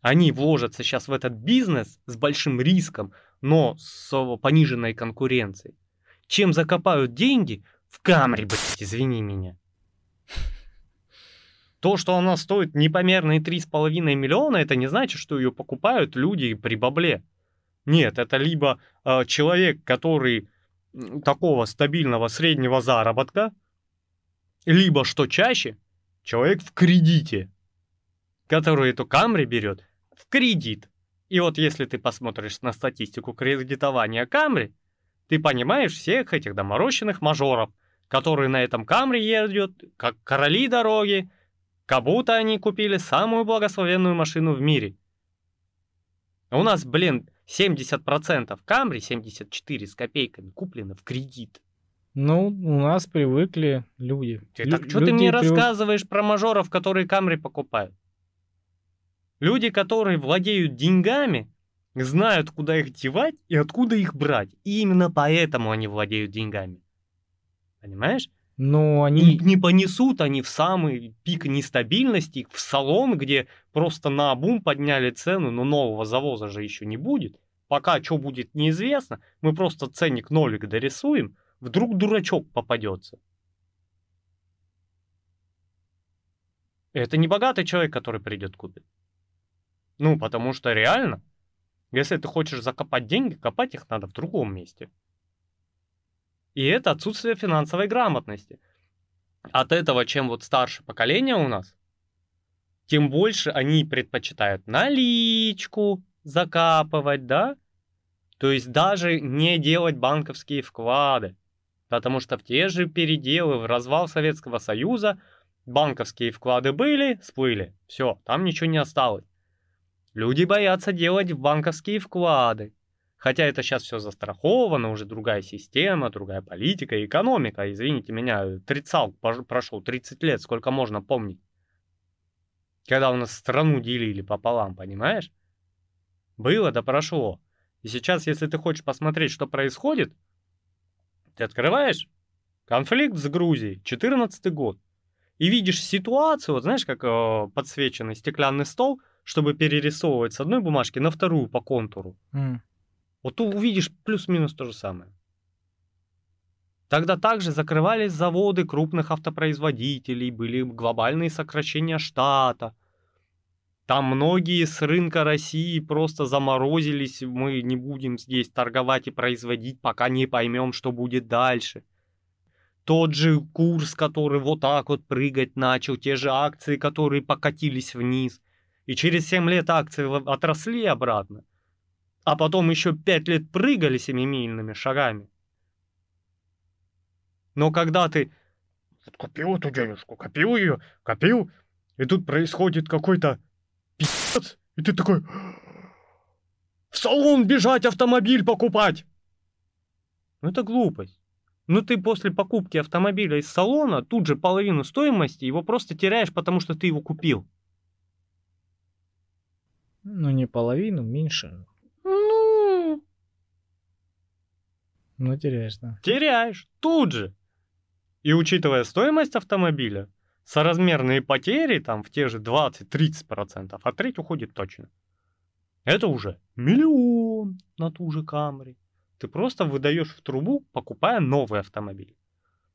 они вложатся сейчас в этот бизнес с большим риском, но с пониженной конкуренцией, чем закопают деньги в Камри, блядь, извини меня. То, что она стоит непомерные 3,5 миллиона, это не значит, что ее покупают люди при бабле. Нет, это либо э, человек, который такого стабильного среднего заработка, либо, что чаще, человек в кредите, который эту Камри берет в кредит. И вот если ты посмотришь на статистику кредитования Камри, ты понимаешь всех этих доморощенных мажоров, которые на этом Камри едут, как короли дороги, как будто они купили самую благословенную машину в мире. У нас, блин, 70% Камри, 74 с копейками, куплены в кредит. Ну, у нас привыкли люди. Ты, так что ты мне привык... рассказываешь про мажоров, которые Камри покупают? Люди, которые владеют деньгами, знают, куда их девать и откуда их брать. И именно поэтому они владеют деньгами. Понимаешь? Но они... И не понесут они в самый пик нестабильности, в салон, где просто на обум подняли цену, но нового завоза же еще не будет. Пока что будет неизвестно, мы просто ценник нолик дорисуем, вдруг дурачок попадется. Это не богатый человек, который придет купить. Ну, потому что реально, если ты хочешь закопать деньги, копать их надо в другом месте. И это отсутствие финансовой грамотности. От этого, чем вот старше поколение у нас, тем больше они предпочитают наличку закапывать, да? То есть даже не делать банковские вклады. Потому что в те же переделы, в развал Советского Союза банковские вклады были, сплыли. Все, там ничего не осталось. Люди боятся делать банковские вклады. Хотя это сейчас все застраховано, уже другая система, другая политика, экономика. Извините меня, трицал прошел 30 лет, сколько можно помнить. Когда у нас страну делили пополам, понимаешь? Было да прошло. И сейчас, если ты хочешь посмотреть, что происходит, ты открываешь конфликт с Грузией, 14 год, и видишь ситуацию, вот знаешь, как э, подсвеченный стеклянный стол, чтобы перерисовывать с одной бумажки на вторую по контуру. Mm. Вот ты увидишь плюс-минус то же самое. Тогда также закрывались заводы крупных автопроизводителей, были глобальные сокращения штата. Там многие с рынка России просто заморозились, мы не будем здесь торговать и производить, пока не поймем, что будет дальше. Тот же курс, который вот так вот прыгать начал, те же акции, которые покатились вниз. И через 7 лет акции отросли обратно а потом еще пять лет прыгали семимильными шагами. Но когда ты копил эту денежку, копил ее, копил, и тут происходит какой-то пи***ц, и ты такой в салон бежать автомобиль покупать. Ну это глупость. Ну ты после покупки автомобиля из салона тут же половину стоимости его просто теряешь, потому что ты его купил. Ну не половину, меньше. Ну, теряешь, да. Теряешь, тут же. И учитывая стоимость автомобиля, соразмерные потери там в те же 20-30%, а треть уходит точно. Это уже миллион на ту же Камри. Ты просто выдаешь в трубу, покупая новый автомобиль.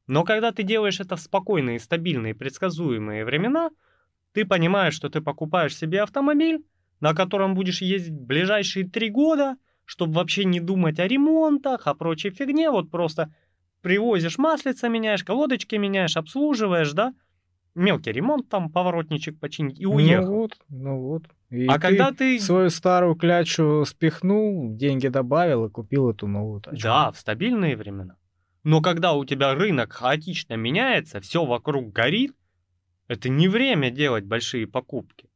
Но когда ты делаешь это в спокойные, стабильные, предсказуемые времена, ты понимаешь, что ты покупаешь себе автомобиль, на котором будешь ездить ближайшие три года – чтобы вообще не думать о ремонтах, о прочей фигне, вот просто привозишь маслица, меняешь, колодочки меняешь, обслуживаешь, да, мелкий ремонт там, поворотничек починить и ну уехал. Ну вот, ну вот. И а ты когда ты... свою старую клячу спихнул, деньги добавил и купил эту новую тачку. Да, в стабильные времена. Но когда у тебя рынок хаотично меняется, все вокруг горит, это не время делать большие покупки.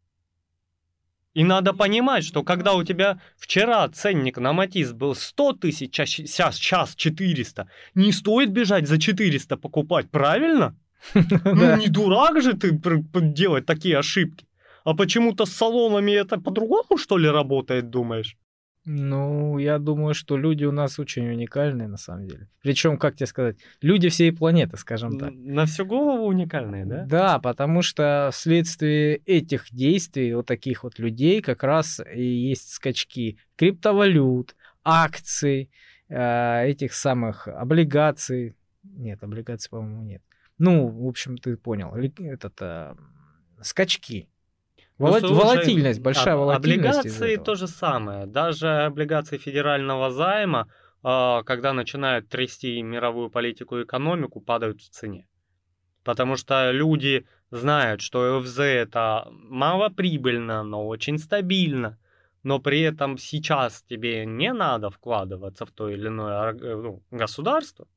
И надо понимать, что когда у тебя вчера ценник на Матис был 100 тысяч, а сейчас, сейчас 400, не стоит бежать за 400 покупать, правильно? Ну не дурак же ты делать такие ошибки. А почему-то с салонами это по-другому, что ли, работает, думаешь? Ну, я думаю, что люди у нас очень уникальные на самом деле. Причем, как тебе сказать, люди всей планеты, скажем так. На всю голову уникальные, да? Да, потому что вследствие этих действий вот таких вот людей как раз и есть скачки криптовалют, акций, э, этих самых облигаций. Нет, облигаций, по-моему, нет. Ну, в общем, ты понял. Этот, э, скачки. Слушай, волатильность, большая а- волатильность. Облигации то же самое. Даже облигации федерального займа, а, когда начинают трясти мировую политику и экономику, падают в цене. Потому что люди знают, что ФЗ это малоприбыльно, но очень стабильно. Но при этом сейчас тебе не надо вкладываться в то или иное э, ну, государство.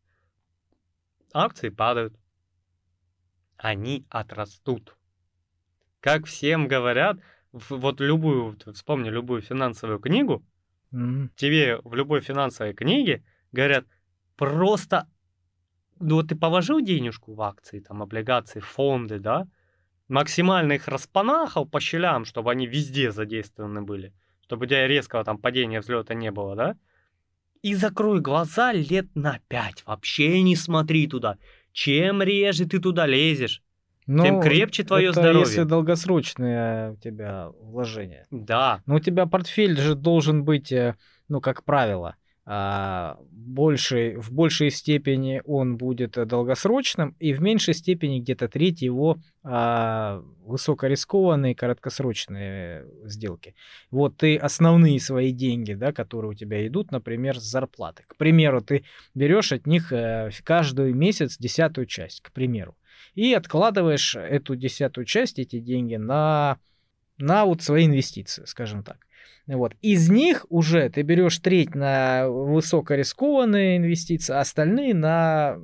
Акции падают. Они отрастут как всем говорят, вот любую, вспомни любую финансовую книгу, Мгм. тебе в любой финансовой книге говорят, просто, ну вот ты положил денежку в акции, там, облигации, фонды, да, максимально их распанахал по щелям, чтобы они везде задействованы были, чтобы у тебя резкого там падения, взлета не было, да, и закрой глаза лет на пять, вообще не смотри туда. Чем реже ты туда лезешь, тем Ну, крепче твое это здоровье. если долгосрочные у тебя вложения. Да, Но у тебя портфель же должен быть, э, ну, как правило, а, большей, в большей степени он будет э, долгосрочным, и в меньшей степени где-то треть его а, высокорискованные короткосрочные сделки. Вот ты основные свои деньги, да, которые у тебя идут, например, с зарплаты. К примеру, ты берешь от них э, каждый месяц десятую часть, к примеру, и откладываешь эту десятую часть, эти деньги на, на вот свои инвестиции, скажем так. Вот. Из них уже ты берешь треть на высокорискованные инвестиции, а остальные на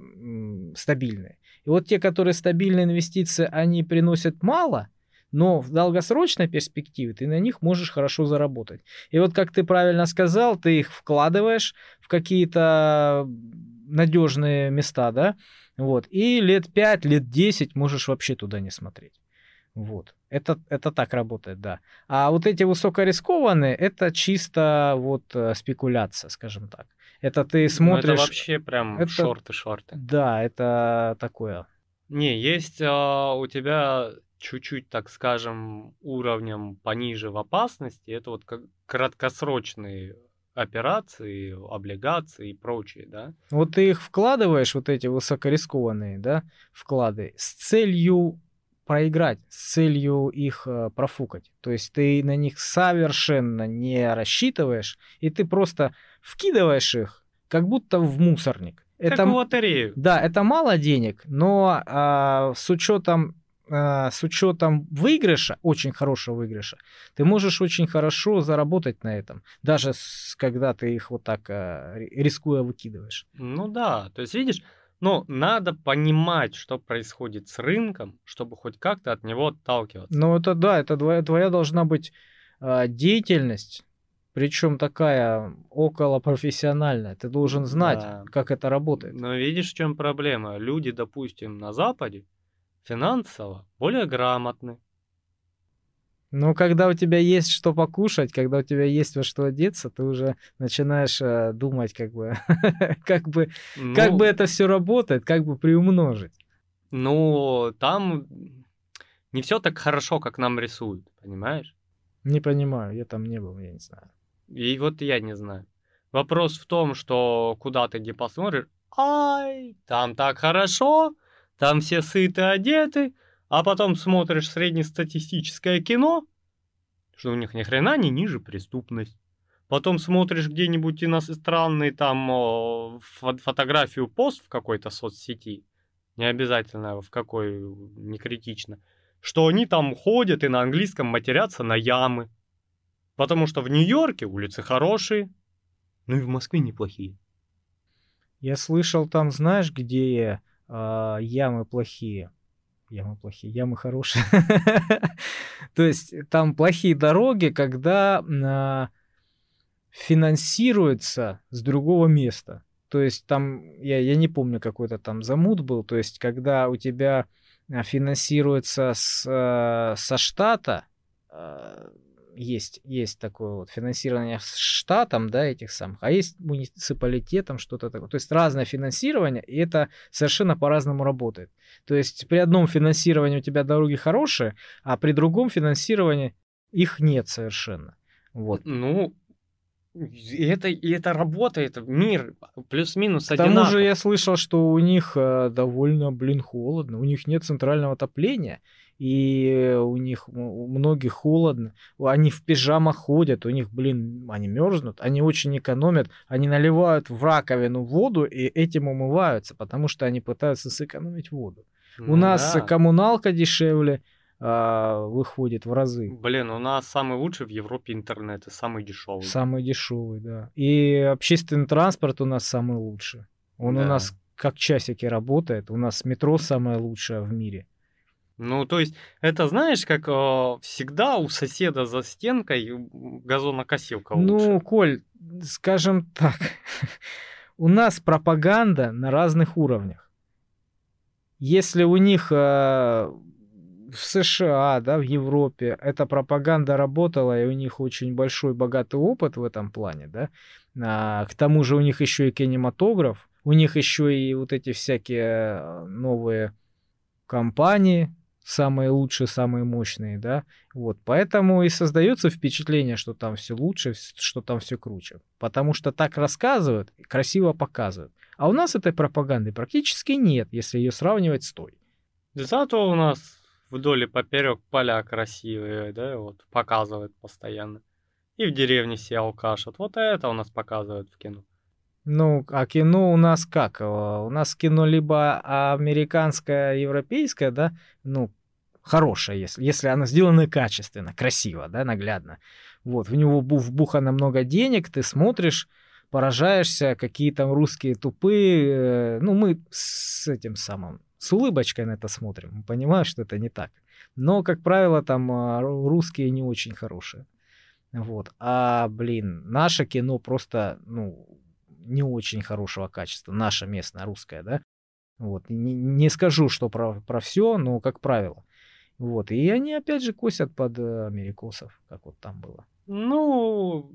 стабильные. И вот те, которые стабильные инвестиции, они приносят мало, но в долгосрочной перспективе ты на них можешь хорошо заработать. И вот как ты правильно сказал, ты их вкладываешь в какие-то надежные места, да, вот, и лет 5, лет 10 можешь вообще туда не смотреть. Вот. Это, это так работает, да. А вот эти высокорискованные, это чисто вот э, спекуляция, скажем так. Это ты Ну, смотришь... это вообще прям это- шорты-шорты. Да, это такое. Не, есть а, у тебя чуть-чуть, так скажем, уровнем пониже в опасности. Это вот краткосрочные операции, облигации и прочее, да? Вот ты их вкладываешь, вот эти высокорискованные, да, вклады, с целью проиграть, с целью их э, профукать. То есть ты на них совершенно не рассчитываешь, и ты просто вкидываешь их, как будто в мусорник. Как Это, в лотерею. да, это мало денег, но а, с учетом а, с учетом выигрыша, очень хорошего выигрыша, ты можешь очень хорошо заработать на этом, даже с- когда ты их вот так а, ри- рискуя выкидываешь. Ну да, то есть видишь, ну, надо понимать, что происходит с рынком, чтобы хоть как-то от него отталкиваться. Ну это да, это твоя, твоя должна быть а, деятельность, причем такая около профессиональная. Ты должен знать, Да. как это работает. Но видишь, в чем проблема? Люди, допустим, на Западе финансово более грамотны. Но когда у тебя есть что покушать, когда у тебя есть во что одеться, ты уже начинаешь э, думать, как бы, как бы, как Ну, бы это все работает, как бы приумножить. Ну, там не все так хорошо, как нам рисуют, понимаешь? Не понимаю, я там не был, я не знаю. И вот я не знаю. Вопрос в том, что куда ты где посмотришь, ай, там так хорошо, там все сыты, одеты, а потом смотришь среднестатистическое кино, что у них ни хрена не ниже преступность. Потом смотришь где-нибудь иностранный там фотографию, пост в какой-то соцсети, не обязательно в какой, не критично, что они там ходят и на английском матерятся на ямы. Потому что в Нью-Йорке улицы хорошие, ну и в Москве неплохие. Я слышал там, знаешь, где а, ямы плохие. Ямы плохие, ямы хорошие. То есть там плохие дороги, когда а, финансируется с другого места. То есть там, я, я не помню, какой-то там замут был, то есть когда у тебя а, финансируется с, а, со штата, есть, есть такое вот финансирование с штатом, да, этих самых, а есть муниципалитетом что-то такое. То есть разное финансирование, и это совершенно по-разному работает. То есть при одном финансировании у тебя дороги хорошие, а при другом финансировании их нет совершенно. Вот. Ну, и это, и это работает, мир плюс-минус К тому же я слышал, что у них э, довольно, блин, холодно, у них нет центрального отопления, и у них у многих холодно, они в пижамах ходят, у них, блин, они мерзнут, они очень экономят, они наливают в раковину воду и этим умываются, потому что они пытаются сэкономить воду. Ну у нас да. коммуналка дешевле а, выходит в разы. Блин, у нас самый лучший в Европе интернет и самый дешевый. Самый дешевый, да. И общественный транспорт у нас самый лучший. Он у Да. нас как часики работает. У нас метро самое лучшее в мире. Ну, то есть, это знаешь, как э, всегда у соседа за стенкой газонокосилка лучше. Ну, Коль, скажем так, у нас пропаганда на разных уровнях. Если у них э, в США, да, в Европе эта пропаганда работала, и у них очень большой богатый опыт в этом плане, да, а, к тому же у них еще и кинематограф, у них еще и вот эти всякие э, новые компании, самые лучшие, самые мощные, да, вот, поэтому и создается впечатление, что там все лучше, что там все круче, потому что так рассказывают, красиво показывают, а у нас этой пропаганды практически нет, если ее сравнивать с той. Зато у нас вдоль и поперек поля красивые, да, вот, показывают постоянно. И в деревне все алкашат. Вот это у нас показывают в кино. Ну, а кино у нас как? Э, У нас кино либо американское, европейское, да, ну, хорошее, если, если оно сделано качественно, красиво, да, наглядно. Вот, в него бу- вбухано много денег, ты смотришь, поражаешься, какие там русские тупые. э, Ну, мы с этим самым, с улыбочкой на это смотрим, мы понимаем, что это не так. Но, как правило, там а, ру- русские не очень хорошие. Вот. А, блин, наше кино просто, ну, не очень хорошего качества. Наше местное, русское, да. Вот. Не, не скажу, что про, про все, но как правило. Вот. И они опять же косят под э, америкосов, как вот там было. Ну,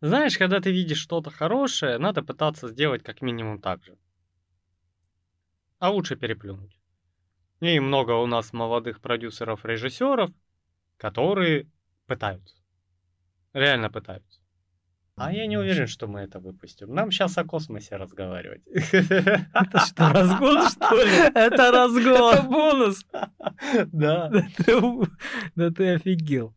знаешь, когда ты видишь что-то хорошее, надо пытаться сделать как минимум так же. А лучше переплюнуть. И много у нас молодых продюсеров, режиссеров, которые пытаются. Реально пытаются. А я не уверен, что мы это выпустим. Нам сейчас о космосе разговаривать. Это что, разгон, что ли? Это разгон. Это бонус. Да. Да ты, офигел.